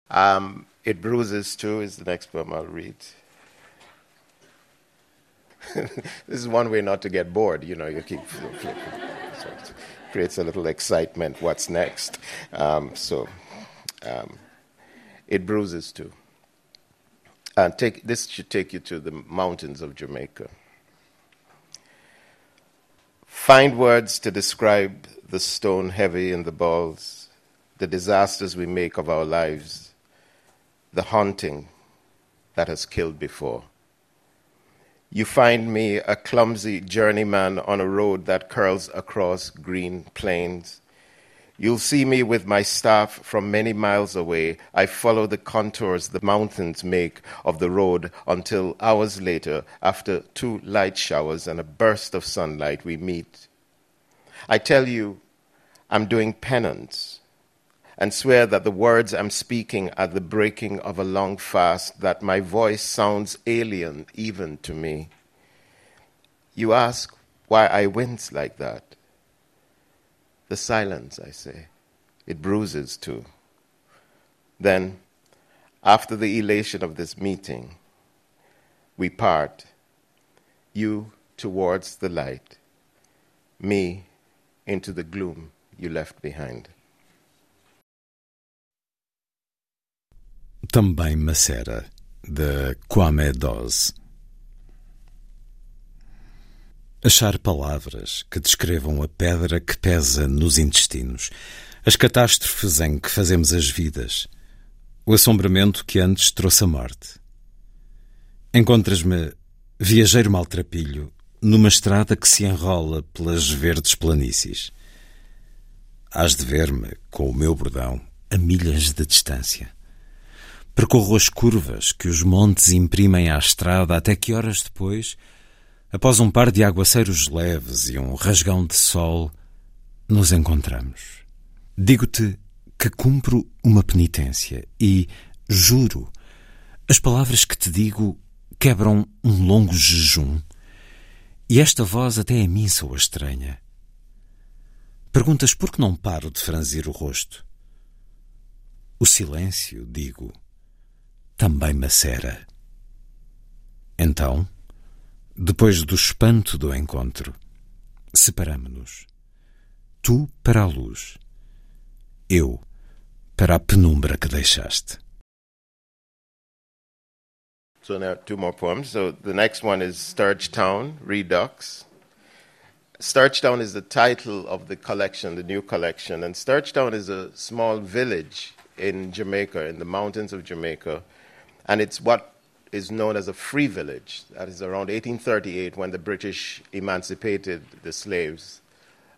Um, It Bruises Too is the next poem I'll read. this is one way not to get bored, you know, you keep flipping. Creates a little excitement. What's next? Um, so, um, it bruises too. And take, this should take you to the mountains of Jamaica. Find words to describe the stone heavy in the balls, the disasters we make of our lives, the haunting that has killed before. You find me a clumsy journeyman on a road that curls across green plains. You'll see me with my staff from many miles away. I follow the contours the mountains make of the road until hours later, after two light showers and a burst of sunlight, we meet. I tell you, I'm doing penance and swear that the words I'm speaking are the breaking of a long fast, that my voice sounds alien even to me. You ask why I wince like that. The silence, I say. It bruises too. Then, after the elation of this meeting, we part, you towards the light, me into the gloom you left behind. Também Macera, de Kwame Dose. Achar palavras que descrevam a pedra que pesa nos intestinos, as catástrofes em que fazemos as vidas, o assombramento que antes trouxe a morte. Encontras-me, viajeiro maltrapilho, numa estrada que se enrola pelas verdes planícies. Hás de ver-me, com o meu bordão, a milhas de distância. Percorro as curvas que os montes imprimem à estrada até que horas depois Após um par de aguaceiros leves e um rasgão de sol, nos encontramos. Digo-te que cumpro uma penitência e, juro, as palavras que te digo quebram um longo jejum. E esta voz até a mim soa estranha. Perguntas por que não paro de franzir o rosto. O silêncio, digo, também macera. Então, depois do espanto do encontro, separamo-nos. Tu para a luz, eu para a penumbra que deixaste. So now two more poems. So the next one is Sturgetown Redux. Sturgetown is the title of the collection, the new collection, and Sturgetown is a small village in Jamaica, in the mountains of Jamaica, and it's what is known as a free village. That is around 1838 when the British emancipated the slaves,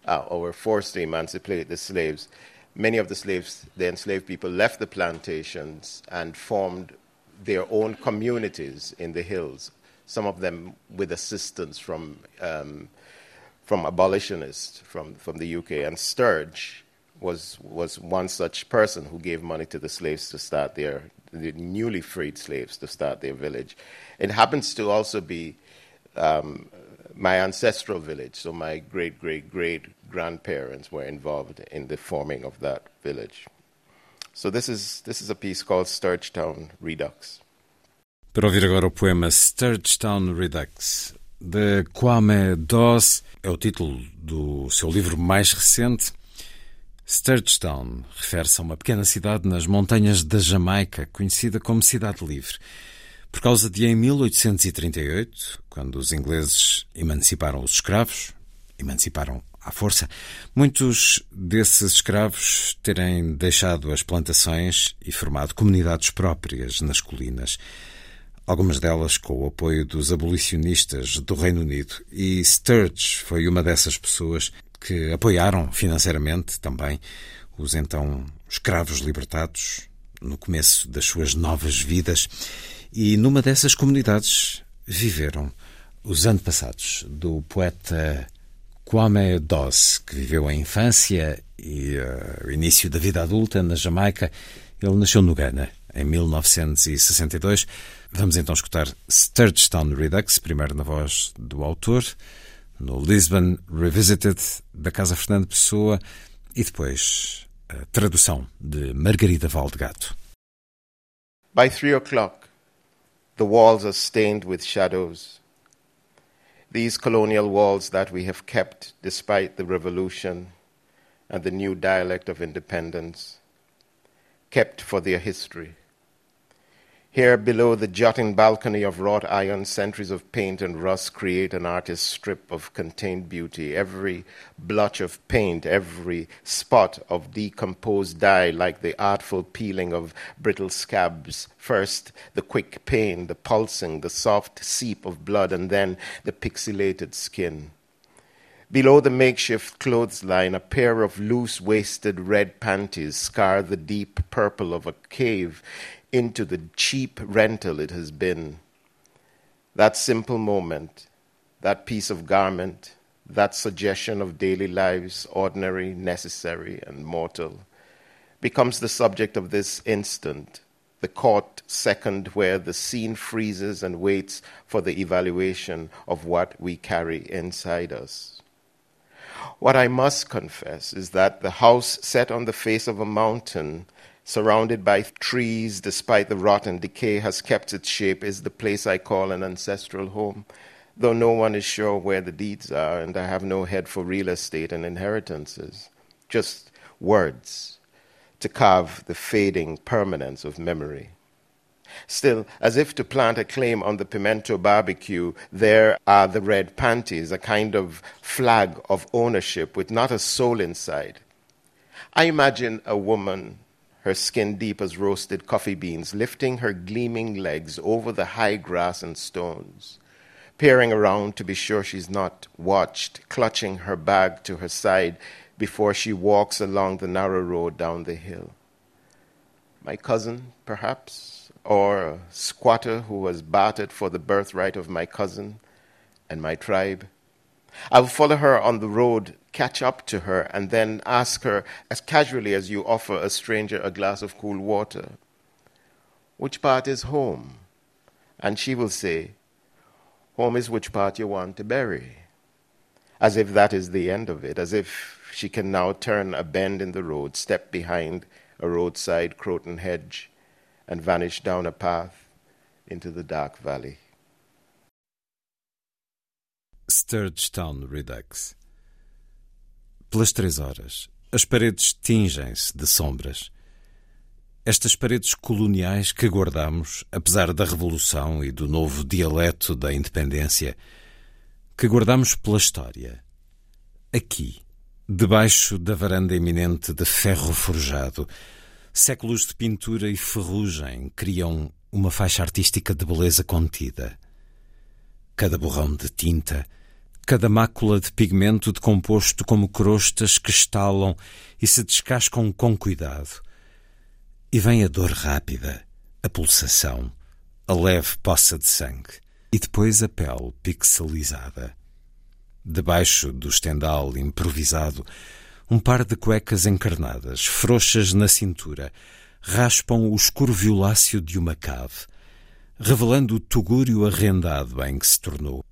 uh, or were forced to emancipate the slaves. Many of the slaves, the enslaved people, left the plantations and formed their own communities in the hills, some of them with assistance from, um, from abolitionists from, from the UK. And Sturge was, was one such person who gave money to the slaves to start their, the newly freed slaves to start their village. It happens to also be um, my ancestral village, so my great great great grandparents were involved in the forming of that village. So this is this is a piece called Sturgetown Redux. Para ouvir agora o poema Sturgetown Redux de Kwame Doss, é o título do seu livro mais recente. Sturgetown refere-se a uma pequena cidade nas montanhas da Jamaica, conhecida como Cidade Livre, por causa de, em 1838, quando os ingleses emanciparam os escravos, emanciparam à força, muitos desses escravos terem deixado as plantações e formado comunidades próprias nas colinas. Algumas delas com o apoio dos abolicionistas do Reino Unido, e Sturge foi uma dessas pessoas que apoiaram financeiramente também os então escravos libertados no começo das suas novas vidas. E numa dessas comunidades viveram os antepassados do poeta Kwame Doss, que viveu a infância e uh, o início da vida adulta na Jamaica. Ele nasceu no Ghana em 1962. Vamos então escutar Sturgetown Redux, primeiro na voz do autor, no Lisbon Revisited da Casa Fernando Pessoa e depois a tradução de Margarida Valdegato. By three o'clock, the walls are stained with shadows. These colonial walls that we have kept despite the revolution and the new dialect of independence, kept for their history. Here below the jutting balcony of wrought iron, centuries of paint and rust create an artist's strip of contained beauty. Every blotch of paint, every spot of decomposed dye, like the artful peeling of brittle scabs. First, the quick pain, the pulsing, the soft seep of blood, and then the pixelated skin. Below the makeshift clothesline, a pair of loose waisted red panties scar the deep purple of a cave into the cheap rental it has been. That simple moment, that piece of garment, that suggestion of daily lives, ordinary, necessary, and mortal, becomes the subject of this instant, the caught second where the scene freezes and waits for the evaluation of what we carry inside us. What I must confess is that the house set on the face of a mountain surrounded by trees despite the rot and decay, has kept its shape, is the place I call an ancestral home, though no one is sure where the deeds are, and I have no head for real estate and inheritances, just words to carve the fading permanence of memory. Still, as if to plant a claim on the pimento barbecue, there are the red panties, a kind of flag of ownership with not a soul inside. I imagine a woman her skin deep as roasted coffee beans, lifting her gleaming legs over the high grass and stones, peering around to be sure she's not watched, clutching her bag to her side before she walks along the narrow road down the hill. My cousin, perhaps, or a squatter who was bartered for the birthright of my cousin and my tribe. I will follow her on the road catch up to her and then ask her as casually as you offer a stranger a glass of cool water, Which part is home? And she will say, Home is which part you want to bury. As if that is the end of it, as if she can now turn a bend in the road, step behind a roadside croton hedge, and vanish down a path into the dark valley. Sturgestown Redux Pelas três horas, as paredes tingem-se de sombras. Estas paredes coloniais que guardamos, apesar da Revolução e do novo dialeto da independência, que guardamos pela história. Aqui, debaixo da varanda eminente de ferro forjado, séculos de pintura e ferrugem criam uma faixa artística de beleza contida. Cada borrão de tinta cada mácula de pigmento decomposto como crostas que estalam e se descascam com cuidado. E vem a dor rápida, a pulsação, a leve poça de sangue e depois a pele pixelizada. Debaixo do estendal improvisado, um par de cuecas encarnadas, frouxas na cintura, raspam o escuro violáceo de uma cave, revelando o tugúrio arrendado em que se tornou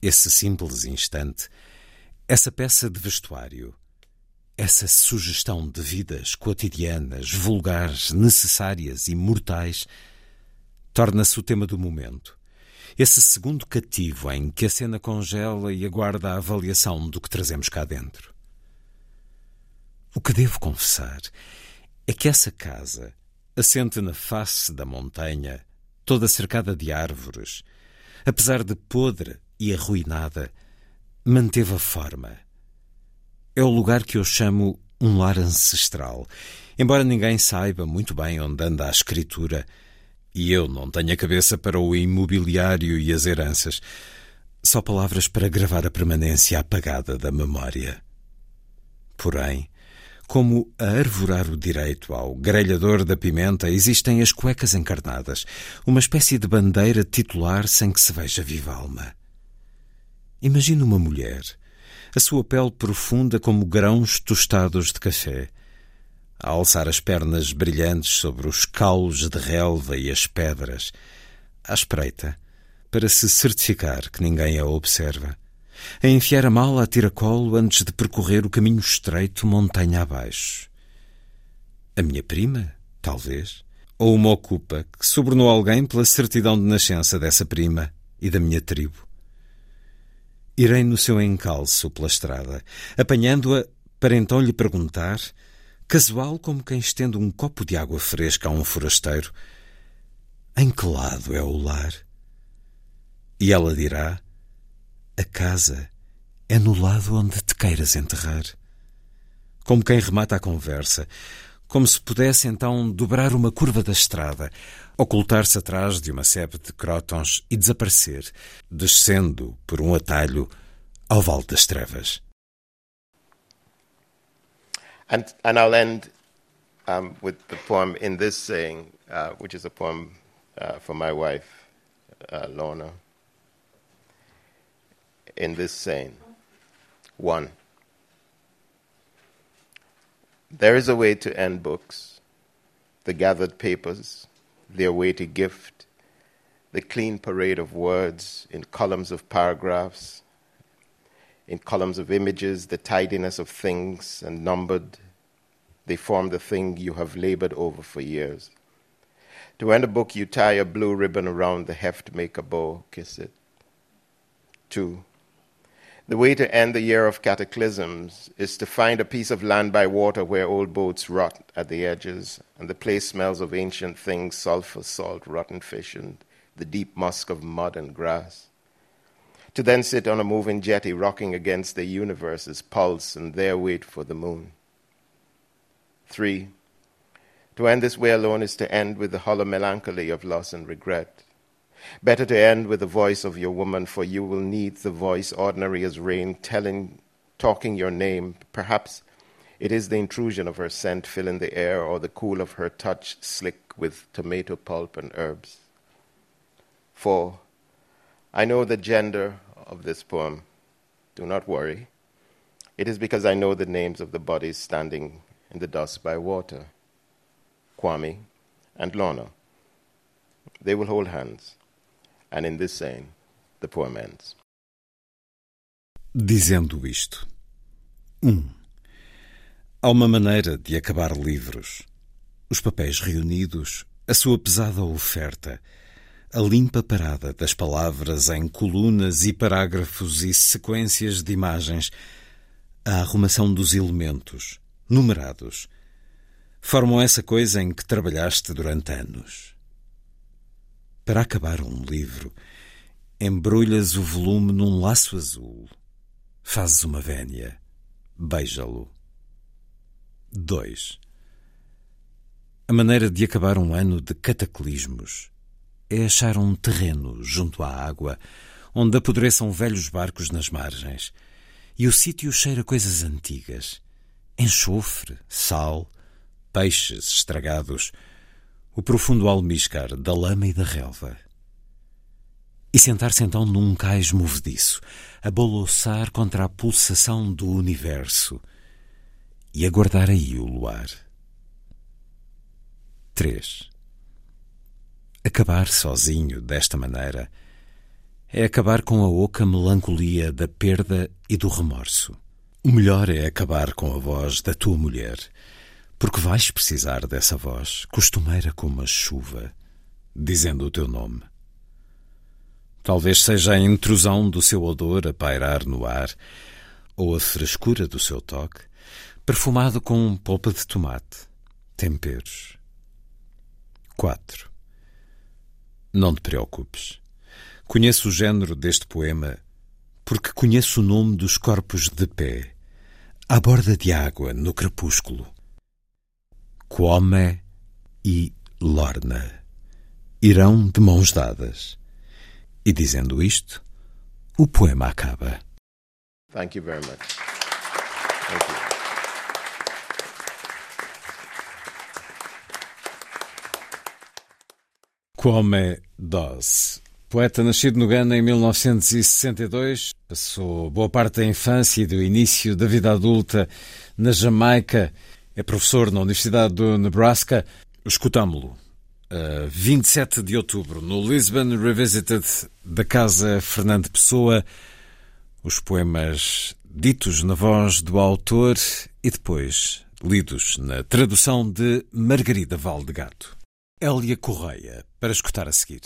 esse simples instante, essa peça de vestuário, essa sugestão de vidas cotidianas, vulgares, necessárias e mortais, torna-se o tema do momento. Esse segundo cativo em que a cena congela e aguarda a avaliação do que trazemos cá dentro. O que devo confessar é que essa casa, assente na face da montanha, toda cercada de árvores, apesar de podre e arruinada, manteve a forma. É o lugar que eu chamo um lar ancestral, embora ninguém saiba muito bem onde anda a escritura e eu não tenha cabeça para o imobiliário e as heranças, só palavras para gravar a permanência apagada da memória. Porém, como a arvorar o direito ao grelhador da pimenta, existem as cuecas encarnadas, uma espécie de bandeira titular sem que se veja viva alma. Imagina uma mulher, a sua pele profunda como grãos tostados de café, a alçar as pernas brilhantes sobre os caules de relva e as pedras, à espreita, para se certificar que ninguém a observa, a enfiar a mala a tiracolo antes de percorrer o caminho estreito montanha abaixo. A minha prima, talvez, ou uma ocupa que sobornou alguém pela certidão de nascença dessa prima e da minha tribo. Irei no seu encalço pela estrada, apanhando-a para então lhe perguntar, casual como quem estende um copo de água fresca a um forasteiro, em que lado é o lar? E ela dirá: A casa é no lado onde te queiras enterrar. Como quem remata a conversa, como se pudesse então dobrar uma curva da estrada, ocultar-se atrás de uma sebe de crótons e desaparecer, descendo por um atalho ao Vale das Trevas. And, and I'll end um, with the poem in this saying, uh, which is a poem uh, for my wife, uh, Lorna. In this saying, one, there is a way to end books, the gathered papers, their weighty gift, the clean parade of words in columns of paragraphs, in columns of images, the tidiness of things and numbered. They form the thing you have labored over for years. To end a book, you tie a blue ribbon around the heft, make a bow, kiss it. Two. The way to end the year of cataclysms is to find a piece of land by water where old boats rot at the edges, and the place smells of ancient things sulfur, salt, rotten fish, and the deep musk of mud and grass to then sit on a moving jetty rocking against the universe's pulse and there wait for the moon. Three, to end this way alone is to end with the hollow melancholy of loss and regret. Better to end with the voice of your woman, for you will need the voice ordinary as rain, telling, talking your name. Perhaps it is the intrusion of her scent filling the air, or the cool of her touch slick with tomato pulp and herbs. Four, I know the gender of this poem. Do not worry. It is because I know the names of the bodies standing in the dust by water Kwame and Lorna. They will hold hands, and in this saying, the poem ends. Dizendo isto. 1. Um, há uma maneira de acabar livros. Os papéis reunidos, a sua pesada oferta a limpa parada das palavras em colunas e parágrafos e sequências de imagens, a arrumação dos elementos, numerados, formam essa coisa em que trabalhaste durante anos. Para acabar um livro, embrulhas o volume num laço azul, fazes uma vénia, beija-lo. 2. A maneira de acabar um ano de cataclismos é achar um terreno junto à água, onde apodreçam velhos barcos nas margens, e o sítio cheira coisas antigas: enxofre, sal, peixes estragados, o profundo almíscar da lama e da relva. E sentar-se então num cais movediço, a boloçar contra a pulsação do universo e aguardar aí o luar. 3. Acabar sozinho desta maneira é acabar com a oca melancolia da perda e do remorso. O melhor é acabar com a voz da tua mulher, porque vais precisar dessa voz, costumeira como a chuva, dizendo o teu nome. Talvez seja a intrusão do seu odor a pairar no ar, ou a frescura do seu toque, perfumado com polpa de tomate, temperos. 4. Não te preocupes. Conheço o género deste poema porque conheço o nome dos corpos de pé, à borda de água, no crepúsculo. Quome e Lorna irão de mãos dadas. E dizendo isto, o poema acaba. Thank you very much. Thank you. Dawes. Poeta nascido no Ghana em 1962, passou boa parte da infância e do início da vida adulta na Jamaica. É professor na Universidade do Nebraska. Escutámo-lo a 27 de outubro no Lisbon Revisited da Casa Fernando Pessoa. Os poemas ditos na voz do autor e depois lidos na tradução de Margarida Valdegato. Hélia Correia, para escutar a seguir.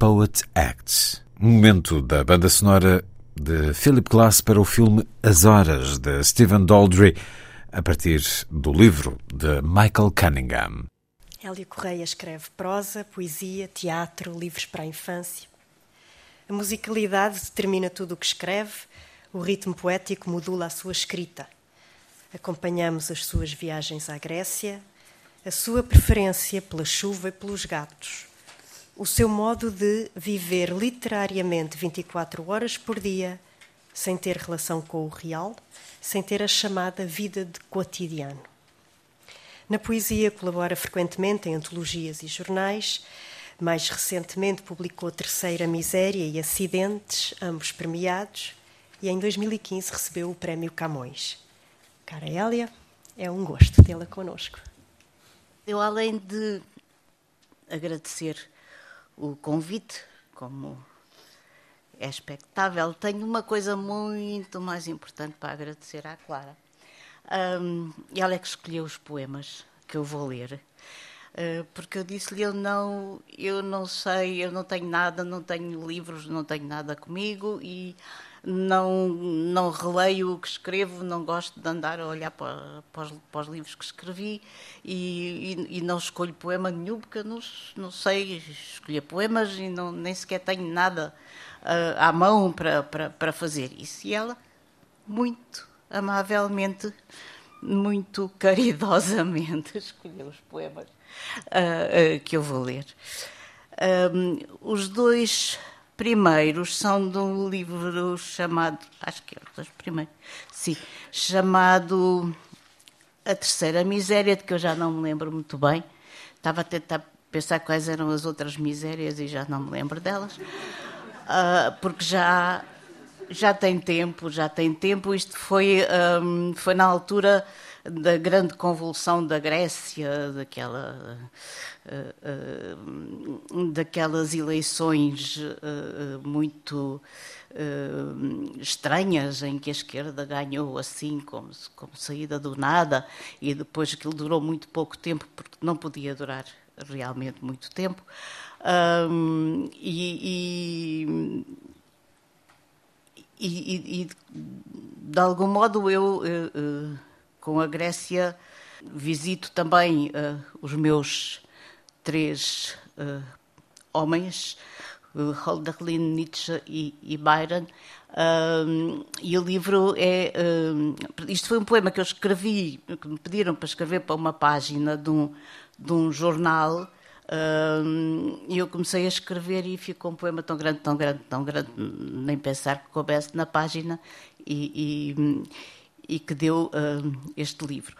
Poet Acts, momento da banda sonora de Philip Glass para o filme As Horas, de Stephen Daldry, a partir do livro de Michael Cunningham. Hélio Correia escreve prosa, poesia, teatro, livros para a infância. A musicalidade determina tudo o que escreve, o ritmo poético modula a sua escrita. Acompanhamos as suas viagens à Grécia, a sua preferência pela chuva e pelos gatos o seu modo de viver literariamente 24 horas por dia, sem ter relação com o real, sem ter a chamada vida de cotidiano. Na poesia colabora frequentemente em antologias e jornais. Mais recentemente publicou Terceira Miséria e Acidentes, ambos premiados, e em 2015 recebeu o Prémio Camões. Cara Hélia, é um gosto tê-la connosco. Eu, além de agradecer o convite, como é expectável. Tenho uma coisa muito mais importante para agradecer à Clara. Um, ela é que escolheu os poemas que eu vou ler. Uh, porque eu disse-lhe eu não eu não sei eu não tenho nada não tenho livros não tenho nada comigo e não não releio o que escrevo não gosto de andar a olhar para, para, os, para os, livros que escrevi e, e, e, não escolho poema nenhum porque não, não sei escolher poemas e não, nem sequer tenho nada uh, à mão para, para, para fazer isso e ela muito amavelmente muito caridosamente escolheu os poemas uh, uh, que eu vou ler. Um, os dois primeiros são de um livro chamado, acho que é os primeiros, sim, chamado A Terceira Miséria, de que eu já não me lembro muito bem. Estava a tentar pensar quais eram as outras misérias e já não me lembro delas, uh, porque já já tem tempo, já tem tempo. Isto foi, um, foi na altura da grande convulsão da Grécia, daquela, uh, uh, daquelas eleições uh, muito estranhas em que a esquerda ganhou assim, como, como saída do nada, e depois aquilo durou muito pouco tempo, porque não podia durar realmente muito tempo. Um, e, e e, e, de algum modo eu, uh, uh, com a Grécia, visito também uh, os meus três homens, Hölderlin, Nietzsche e, e Byron. e o livro é. isto foi um poema que eu escrevi, que me pediram para escrever para uma página de um, de um jornal e eu comecei a escrever e ficou um poema tão grande, tão grande, tão grande, nem pensar que coubesse na página e, e, e que deu uh, este livro.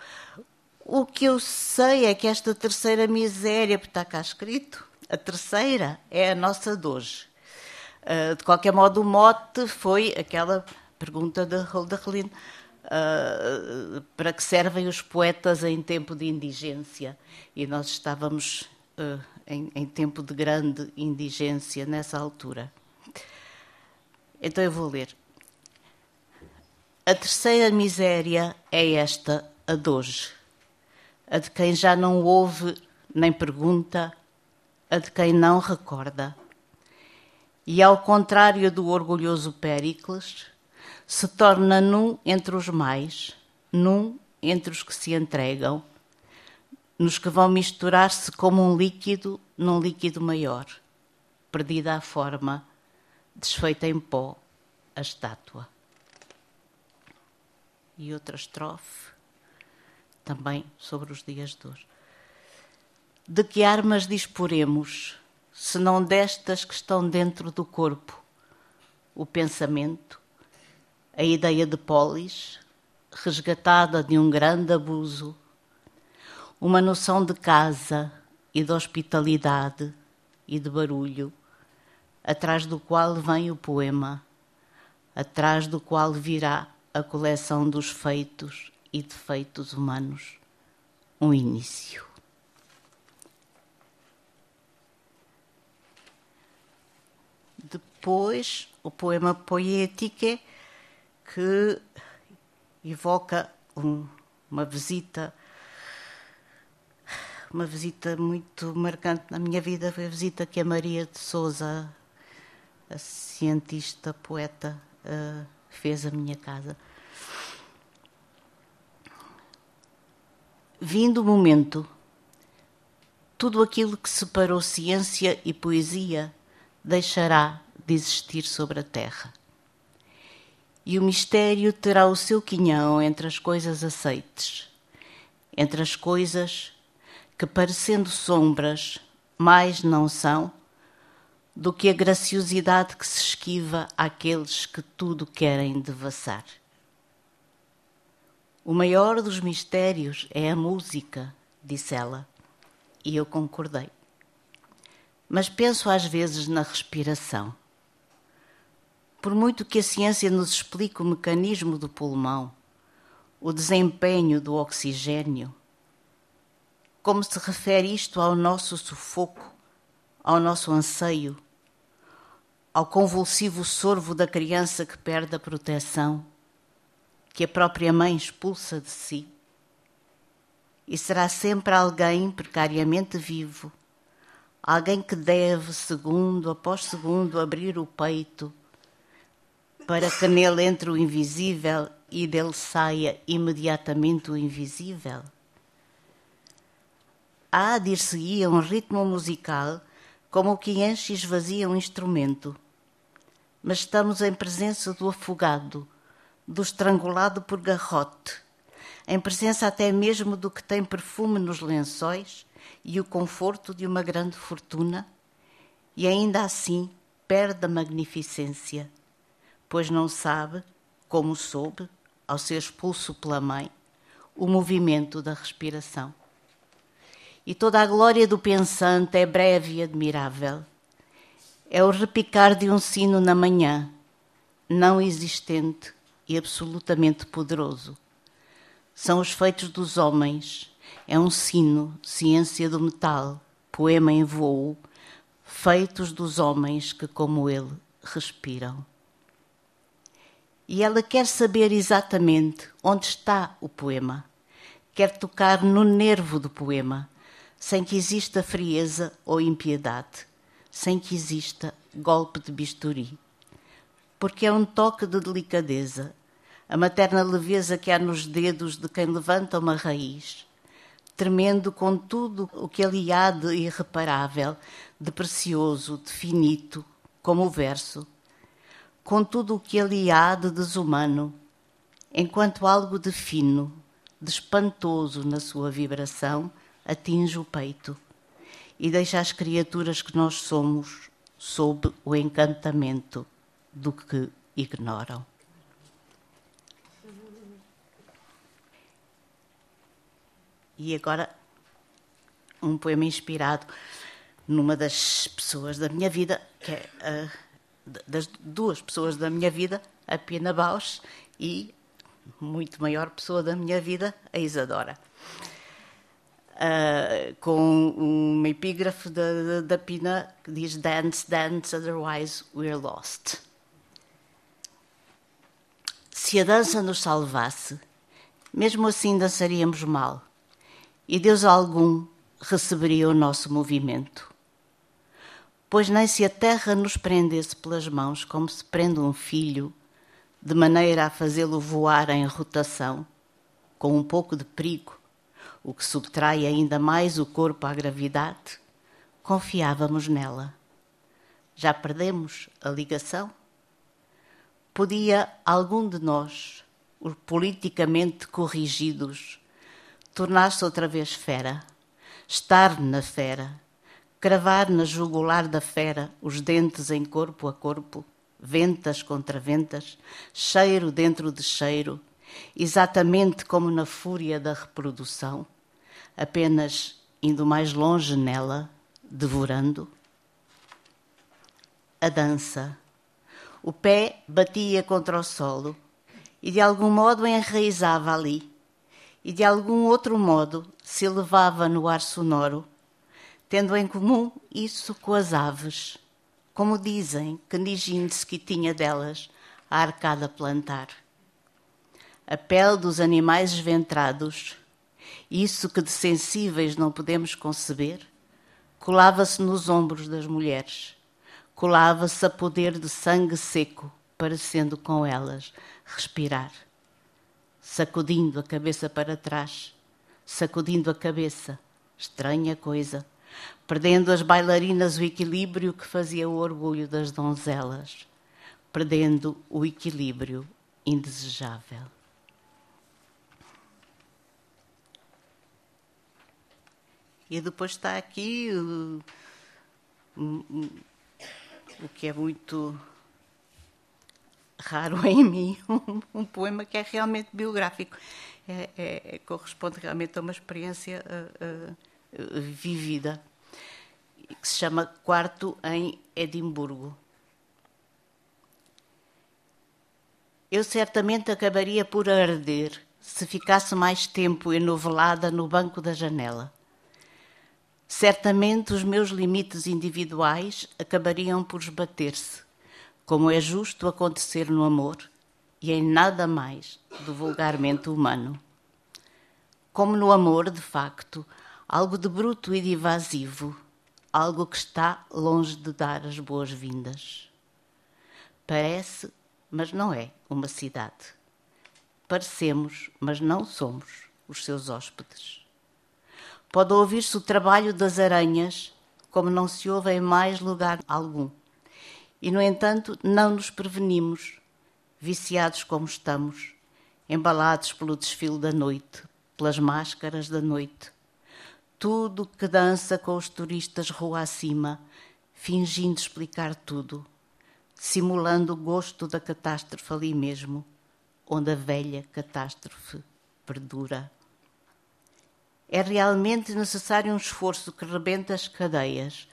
O que eu sei é que esta terceira miséria, porque está cá escrito, a terceira é a nossa de hoje. Uh, de qualquer modo, o mote foi aquela pergunta de Hölderlin, uh, para que servem os poetas em tempo de indigência? E nós estávamos uh, em, em tempo de grande indigência nessa altura. Então eu vou ler. A terceira miséria é esta, a de hoje. A de quem já não ouve nem pergunta, a de quem não recorda. E ao contrário do orgulhoso Péricles, se torna num entre os mais, num entre os que se entregam, nos que vão misturar-se como um líquido num líquido maior, perdida a forma, desfeita em pó, a estátua. E outra estrofe, também sobre os dias de hoje. De que armas disporemos, se não destas que estão dentro do corpo? O pensamento, a ideia de polis, resgatada de um grande abuso, uma noção de casa e de hospitalidade e de barulho, atrás do qual vem o poema, atrás do qual virá a coleção dos feitos e defeitos humanos, um início. Depois, o poema Poétique, que evoca um, uma visita uma visita muito marcante na minha vida foi a visita que a Maria de Souza, a cientista, poeta, uh, fez à minha casa. Vindo o momento, tudo aquilo que separou ciência e poesia deixará de existir sobre a terra. E o mistério terá o seu quinhão entre as coisas aceites, entre as coisas que, parecendo sombras, mais não são do que a graciosidade que se esquiva àqueles que tudo querem devassar. O maior dos mistérios é a música, disse ela, e eu concordei. Mas penso às vezes na respiração. Por muito que a ciência nos explique o mecanismo do pulmão, o desempenho do oxigênio, como se refere isto ao nosso sufoco, ao nosso anseio, ao convulsivo sorvo da criança que perde a proteção, que a própria mãe expulsa de si. e será sempre alguém precariamente vivo, alguém que deve, segundo após segundo, abrir o peito para que nele entre o invisível e dele saia imediatamente o invisível. Há, dir-se-ia, um ritmo musical como o que enche e esvazia um instrumento. Mas estamos em presença do afogado, do estrangulado por garrote, em presença até mesmo do que tem perfume nos lençóis e o conforto de uma grande fortuna, e ainda assim perde a magnificência, pois não sabe, como soube, ao ser expulso pela mãe, o movimento da respiração. E toda a glória do pensante é breve e admirável. É o repicar de um sino na manhã, não existente e absolutamente poderoso são os feitos dos homens. É um sino, ciência do metal, poema em voo, feitos dos homens que, como ele, respiram. E ela quer saber exatamente onde está o poema. Quer tocar no nervo do poema, sem que exista frieza ou impiedade, sem que exista golpe de bisturi. Porque é um toque de delicadeza, a materna leveza que há nos dedos de quem levanta uma raiz, tremendo com tudo o que ali há de irreparável, de precioso, de finito, como o verso, com tudo o que ali há de desumano, enquanto algo de fino, de espantoso na sua vibração, atinge o peito e deixa as criaturas que nós somos sob o encantamento do que ignoram. E agora, um poema inspirado numa das pessoas da minha vida, que é uh, das duas pessoas da minha vida, a Pina Bausch e muito maior pessoa da minha vida, a Isadora. Uh, com uma epígrafe da, da Pina que diz Dance, dance, otherwise we're lost. Se a dança nos salvasse, mesmo assim dançaríamos mal e Deus algum receberia o nosso movimento. Pois nem se a terra nos prendesse pelas mãos como se prende um filho, de maneira a fazê-lo voar em rotação, com um pouco de perigo, o que subtrai ainda mais o corpo à gravidade, confiávamos nela. Já perdemos a ligação? Podia algum de nós, os politicamente corrigidos, tornar-se outra vez fera, estar na fera, cravar na jugular da fera os dentes em corpo a corpo, ventas contra ventas, cheiro dentro de cheiro, exatamente como na fúria da reprodução, apenas indo mais longe nela, devorando. A dança. O pé batia contra o solo e de algum modo enraizava ali e de algum outro modo se elevava no ar sonoro, tendo em comum isso com as aves, como dizem que Nijinsky tinha delas a arcada plantar. A pele dos animais esventrados, isso que de sensíveis não podemos conceber, colava-se nos ombros das mulheres, colava-se a poder de sangue seco, parecendo com elas respirar. Sacudindo a cabeça para trás, sacudindo a cabeça, estranha coisa, perdendo as bailarinas o equilíbrio que fazia o orgulho das donzelas, perdendo o equilíbrio indesejável. E depois está aqui o, o, que é muito raro em mim um, um, poema que é realmente biográfico. É, é, corresponde realmente a uma experiência uh, uh, vivida, que se chama Quarto em Edimburgo. Eu certamente acabaria por arder se ficasse mais tempo enovelada no banco da janela. Certamente os meus limites individuais acabariam por esbater-se como é justo acontecer no amor e em nada mais do vulgarmente humano. como no amor, de facto, algo de bruto e de evasivo, algo que está longe de dar as boas-vindas. Parece, mas não é, uma cidade. Parecemos, mas não somos os seus hóspedes. Pode ouvir-se o trabalho das aranhas, como não se ouve em mais lugar algum. E, no entanto, não nos prevenimos, viciados como estamos, embalados pelo desfile da noite, pelas máscaras da noite. Tudo que dança com os turistas rua acima, fingindo explicar tudo, simulando o gosto da catástrofe ali mesmo, onde a velha catástrofe perdura. É realmente necessário um esforço que rebenta as cadeias,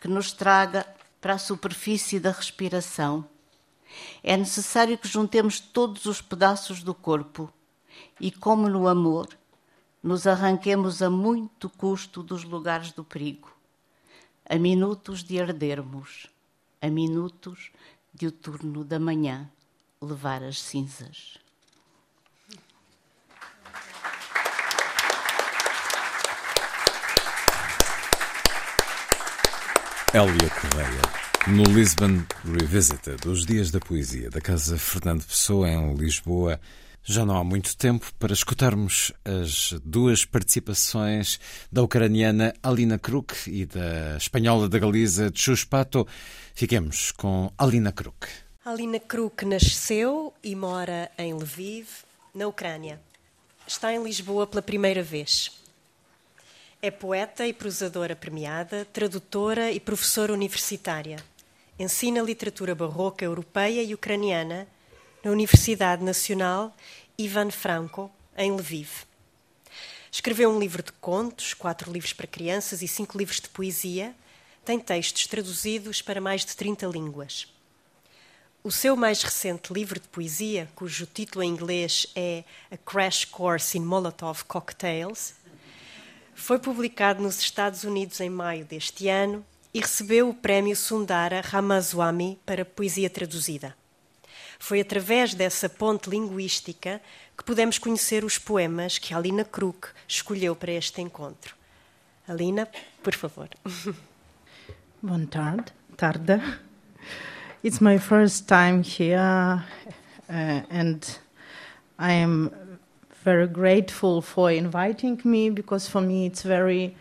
que nos traga para a superfície da respiração. É necessário que juntemos todos os pedaços do corpo e, como no amor, nos arranquemos a muito custo dos lugares do perigo, a minutos de ardermos, a minutos de o turno da manhã levar as cinzas. Hélia Correia, no Lisbon Revisited, os dias da poesia da Casa Fernando Pessoa em Lisboa. Já não há muito tempo para escutarmos as duas participações da ucraniana Alina Kruk e da espanhola da Galiza Chuspato. Fiquemos com Alina Kruk. Alina Kruk nasceu e mora em Lviv, na Ucrânia. Está em Lisboa pela primeira vez. É poeta e prosadora premiada, tradutora e professora universitária. Ensina literatura barroca europeia e ucraniana na Universidade Nacional Ivan Franco, em Lviv. Escreveu um livro de contos, quatro livros para crianças e cinco livros de poesia. Tem textos traduzidos para mais de 30 línguas. O seu mais recente livro de poesia, cujo título em inglês é A Crash Course in Molotov Cocktails, foi publicado nos Estados Unidos em maio deste ano e recebeu o prémio Sundara Ramaswamy para poesia traduzida. Foi através dessa ponte linguística que pudemos conhecer os poemas que Alina Kruk escolheu para este encontro. Alina, por favor. Boa tarde. tarde. It's my first time here uh, and I am very grateful for inviting me because for me it's very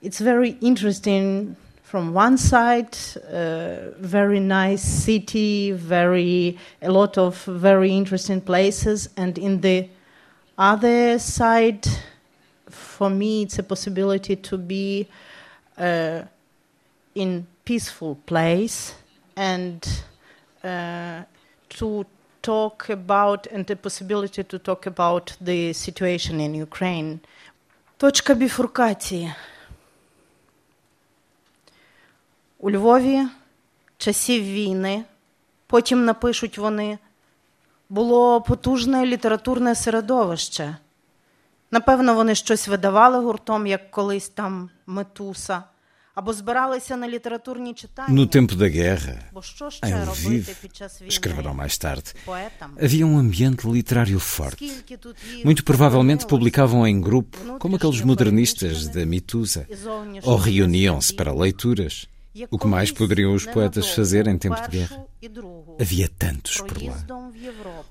it's very interesting from one side uh, very nice city very a lot of very interesting places. And in the other side for me it's a possibility to be uh, in peaceful place and uh, to talk about and the possibility to talk about the situation in Ukraine. Точка біфуркації. У Львові часів війни, потім напишуть вони, було потужне літературне середовище. Напевно, вони щось видавали гуртом, як колись там Метуса. No tempo da guerra, em Lviv, escreverão mais tarde, havia um ambiente literário forte. Muito provavelmente publicavam em grupo, como aqueles modernistas da Mitusa, ou reuniam-se para leituras. O que mais poderiam os poetas fazer em tempo de guerra? Havia tantos por lá.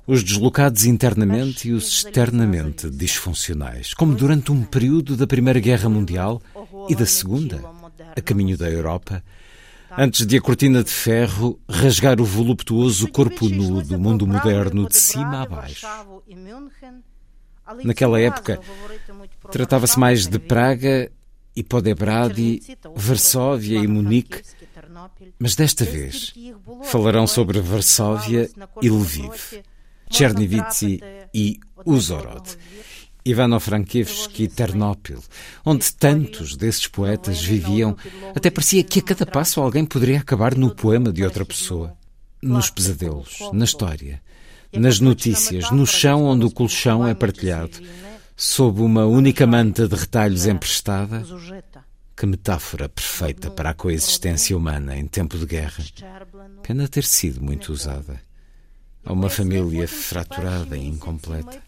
Os deslocados internamente e os externamente disfuncionais, como durante um período da Primeira Guerra Mundial e da Segunda a caminho da Europa, antes de a cortina de ferro rasgar o voluptuoso corpo nu do mundo moderno de cima a baixo. Naquela época, tratava-se mais de Praga e Podebrady, Varsóvia e Munique, mas desta vez falarão sobre Varsóvia e Lviv, Chernivtsi e Uzhorod. Ivano-Frankivsky e Ternópil, onde tantos desses poetas viviam, até parecia que a cada passo alguém poderia acabar no poema de outra pessoa. Nos pesadelos, na história, nas notícias, no chão onde o colchão é partilhado, sob uma única manta de retalhos emprestada. Que metáfora perfeita para a coexistência humana em tempo de guerra. Pena ter sido muito usada. A uma família fraturada e incompleta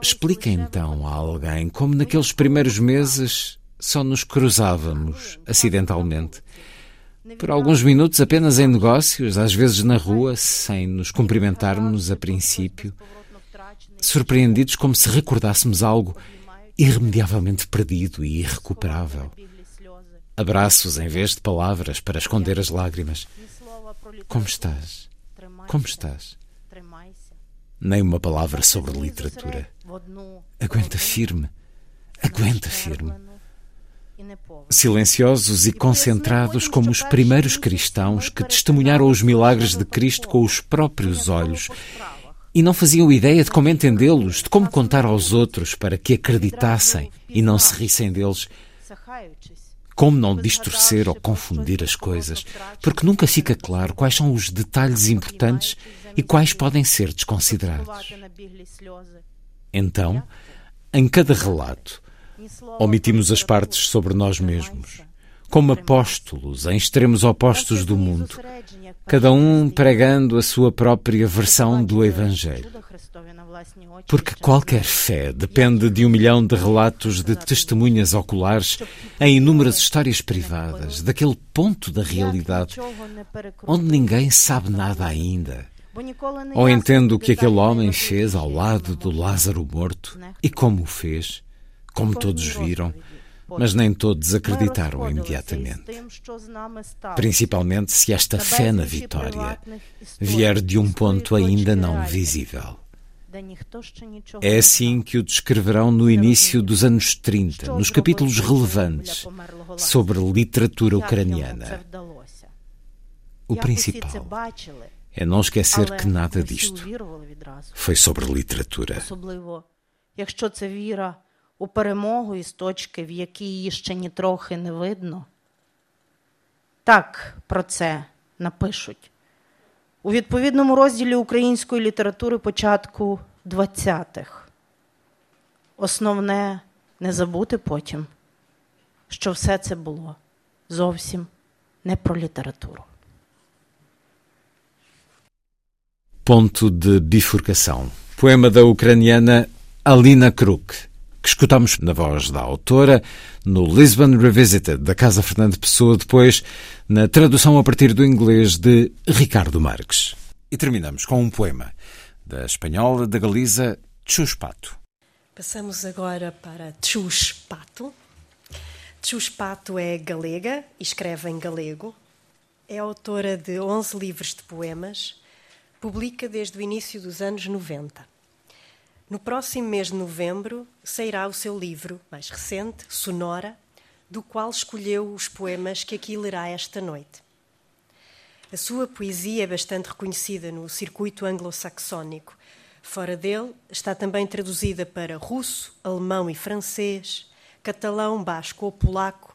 Explica então a alguém como naqueles primeiros meses só nos cruzávamos acidentalmente. Por alguns minutos apenas em negócios, às vezes na rua, sem nos cumprimentarmos a princípio, surpreendidos como se recordássemos algo irremediavelmente perdido e irrecuperável. Abraços em vez de palavras para esconder as lágrimas. Como estás? Como estás? Nem uma palavra sobre literatura. Aguenta firme. Aguenta firme. Silenciosos e concentrados como os primeiros cristãos que testemunharam os milagres de Cristo com os próprios olhos e não faziam ideia de como entendê-los, de como contar aos outros para que acreditassem e não se rissem deles. Como não distorcer ou confundir as coisas, porque nunca fica claro quais são os detalhes importantes e quais podem ser desconsiderados. Então, em cada relato, omitimos as partes sobre nós mesmos, como apóstolos em extremos opostos do mundo, cada um pregando a sua própria versão do Evangelho. Porque qualquer fé depende de um milhão de relatos de testemunhas oculares em inúmeras histórias privadas, daquele ponto da realidade onde ninguém sabe nada ainda. Ou entende o que aquele homem fez ao lado do Lázaro morto e como o fez, como todos viram, mas nem todos acreditaram imediatamente. Principalmente se esta fé na vitória vier de um ponto ainda não visível. É assim que o descreverão no início dos anos 30, nos capítulos relevantes sobre literatura ucraniana. O principal é não esquecer que nada disto foi sobre literatura. у перемогу із точки, в якій її ще ні трохи не видно. Так про це напишуть у відповідному розділі української літератури початку 20-х. Основне не забути потім, що все це було зовсім не про літературу. Ponto de bifurcação. Poema da ucraniana Alina Kruk. que escutamos na voz da autora, no Lisbon Revisited, da Casa Fernando Pessoa, depois na tradução a partir do inglês de Ricardo Marques. E terminamos com um poema da espanhola da Galiza Chus Pato. Passamos agora para Chus Pato. Chus Pato é galega e escreve em galego. É autora de 11 livros de poemas. Publica desde o início dos anos 90. No próximo mês de novembro sairá o seu livro mais recente, Sonora, do qual escolheu os poemas que aqui lerá esta noite. A sua poesia é bastante reconhecida no circuito anglo-saxónico. Fora dele, está também traduzida para russo, alemão e francês, catalão, basco ou polaco,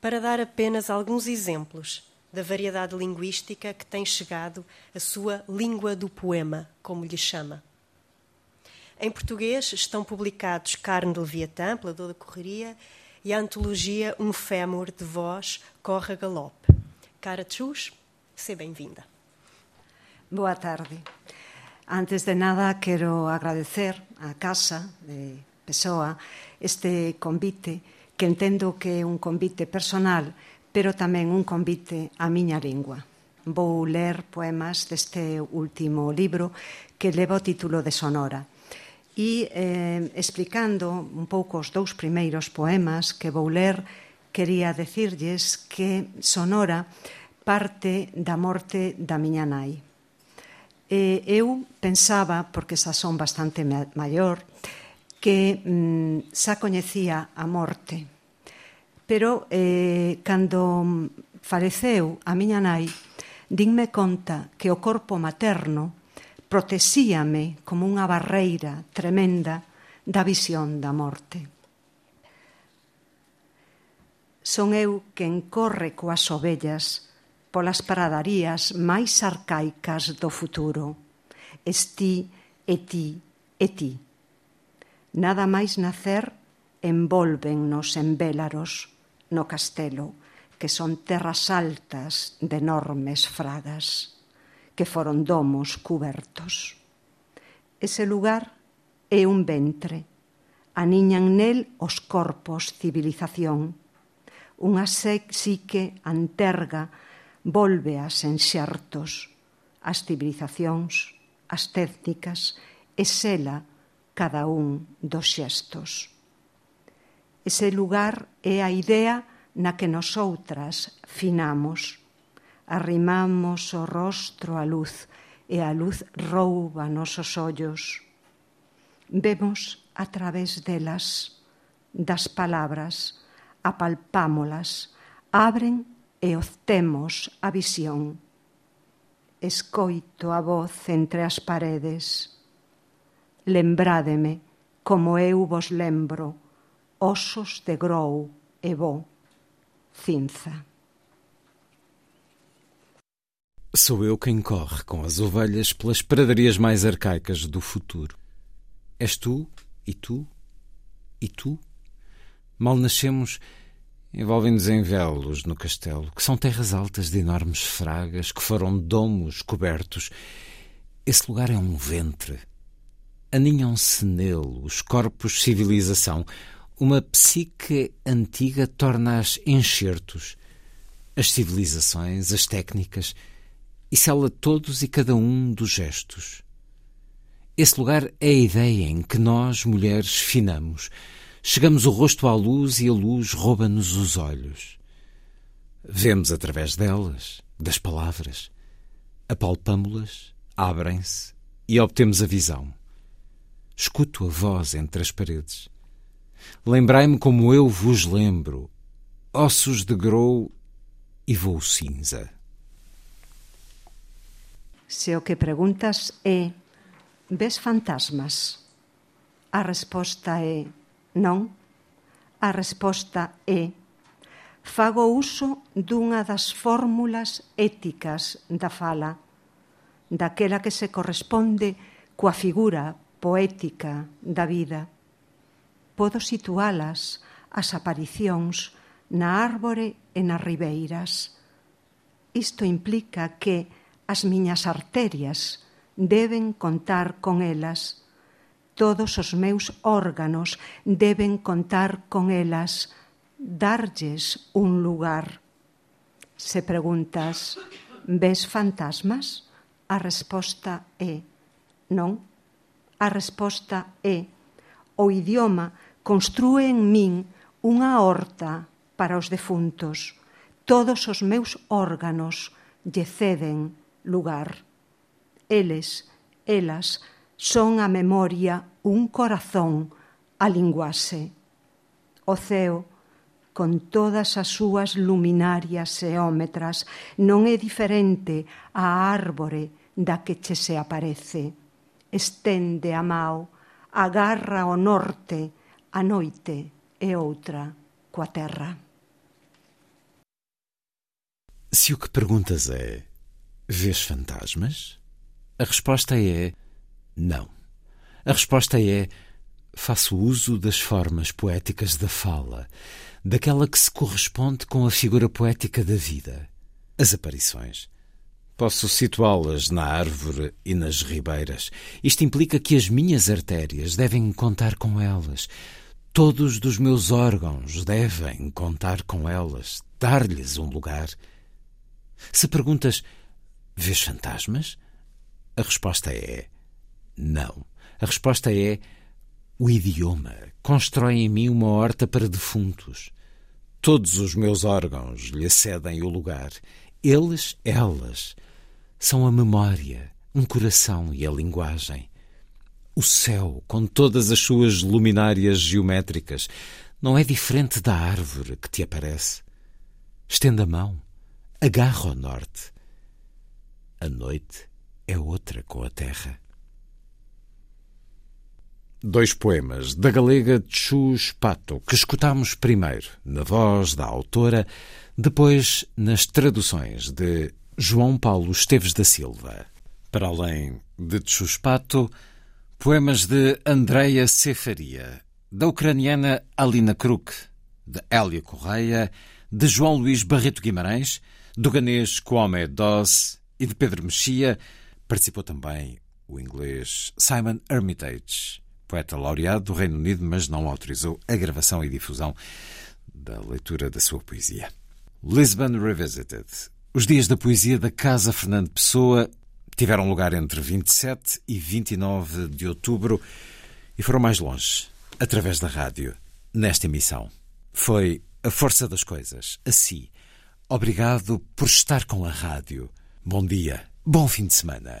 para dar apenas alguns exemplos da variedade linguística que tem chegado a sua língua do poema, como lhe chama. Em português estão publicados Carne do Leviatã, pela Dor da Correria, e a antologia Um Fémur de Voz, Corre a Galope. Cara Chus, seja bem-vinda. Boa tarde. Antes de nada, quero agradecer á Casa de Pessoa este convite, que entendo que é un convite personal, pero tamén un convite á miña lingua. Vou ler poemas deste último libro que leva o título de Sonora e eh, explicando un pouco os dous primeiros poemas que vou ler, quería decirlles que Sonora parte da morte da miña nai. E eu pensaba, porque xa son bastante maior, que mm, xa coñecía a morte, pero eh, cando faleceu a miña nai, dinme conta que o corpo materno protexíame como unha barreira tremenda da visión da morte. Son eu quen corre coas ovellas polas pradarías máis arcaicas do futuro. Esti, e ti, e ti. Nada máis nacer envolvennos en vélaros no castelo, que son terras altas de enormes fragas, que foron domos cubertos. Ese lugar é un ventre, aniñan nel os corpos civilización. Unha psique anterga volve as enxertos, as civilizacións, as técnicas e sela cada un dos xestos. Ese lugar é a idea na que nosoutras finamos. Arrimamos o rostro á luz e a luz rouba nosos ollos. Vemos a través delas, das palabras, apalpámolas, abren e obtemos a visión. Escoito a voz entre as paredes. Lembrádeme como eu vos lembro osos de grou e bo, cinza. Sou eu quem corre com as ovelhas pelas pradarias mais arcaicas do futuro. És tu, e tu, e tu. Mal nascemos, envolvem-nos em velos no castelo, que são terras altas de enormes fragas que foram domos cobertos. Esse lugar é um ventre. Aninham-se nele os corpos civilização. Uma psique antiga torna-as enxertos. As civilizações, as técnicas e sela todos e cada um dos gestos. Esse lugar é a ideia em que nós, mulheres, finamos. Chegamos o rosto à luz e a luz rouba-nos os olhos. Vemos através delas, das palavras. Apalpamo-las, abrem-se e obtemos a visão. Escuto a voz entre as paredes. Lembrai-me como eu vos lembro, ossos de grou e voo cinza. Se o que preguntas é ves fantasmas? A resposta é non. A resposta é fago uso dunha das fórmulas éticas da fala, daquela que se corresponde coa figura poética da vida. podo situalas, as aparicións, na árbore e nas ribeiras. Isto implica que as miñas arterias deben contar con elas, todos os meus órganos deben contar con elas, darlles un lugar. Se preguntas, ves fantasmas? A resposta é non. A resposta é o idioma construe en min unha horta para os defuntos. Todos os meus órganos lle ceden lugar. Eles, elas, son a memoria un corazón a linguase. O ceo, con todas as súas luminarias eómetras, non é diferente á árbore da que che se aparece. Estende a mao agarra o norte, a noite e outra coa terra. Se o que perguntas é Vês fantasmas? A resposta é não. A resposta é faço uso das formas poéticas da fala, daquela que se corresponde com a figura poética da vida. As aparições. Posso situá-las na árvore e nas ribeiras. Isto implica que as minhas artérias devem contar com elas. Todos os meus órgãos devem contar com elas, dar-lhes um lugar. Se perguntas Vês fantasmas? A resposta é não. A resposta é o idioma constrói em mim uma horta para defuntos. Todos os meus órgãos lhe cedem o lugar. Eles, elas, são a memória, um coração e a linguagem. O céu, com todas as suas luminárias geométricas, não é diferente da árvore que te aparece. Estenda a mão, agarra o norte, a noite é outra com a terra. Dois poemas da galega Chus Pato, que escutamos primeiro na voz da autora, depois nas traduções de João Paulo Esteves da Silva. Para além de Chus Pato, poemas de Andreia Cefaria, da ucraniana Alina Kruk, de Hélia Correia, de João Luís Barreto Guimarães, do ganês Kwame Doss e de Pedro Mexia participou também o inglês Simon Hermitage, poeta laureado do Reino Unido, mas não autorizou a gravação e difusão da leitura da sua poesia. Lisbon Revisited. Os dias da poesia da Casa Fernando Pessoa tiveram lugar entre 27 e 29 de outubro e foram mais longe, através da rádio, nesta emissão. Foi a força das coisas, assim. Obrigado por estar com a rádio. Bom dia, bom fim de semana.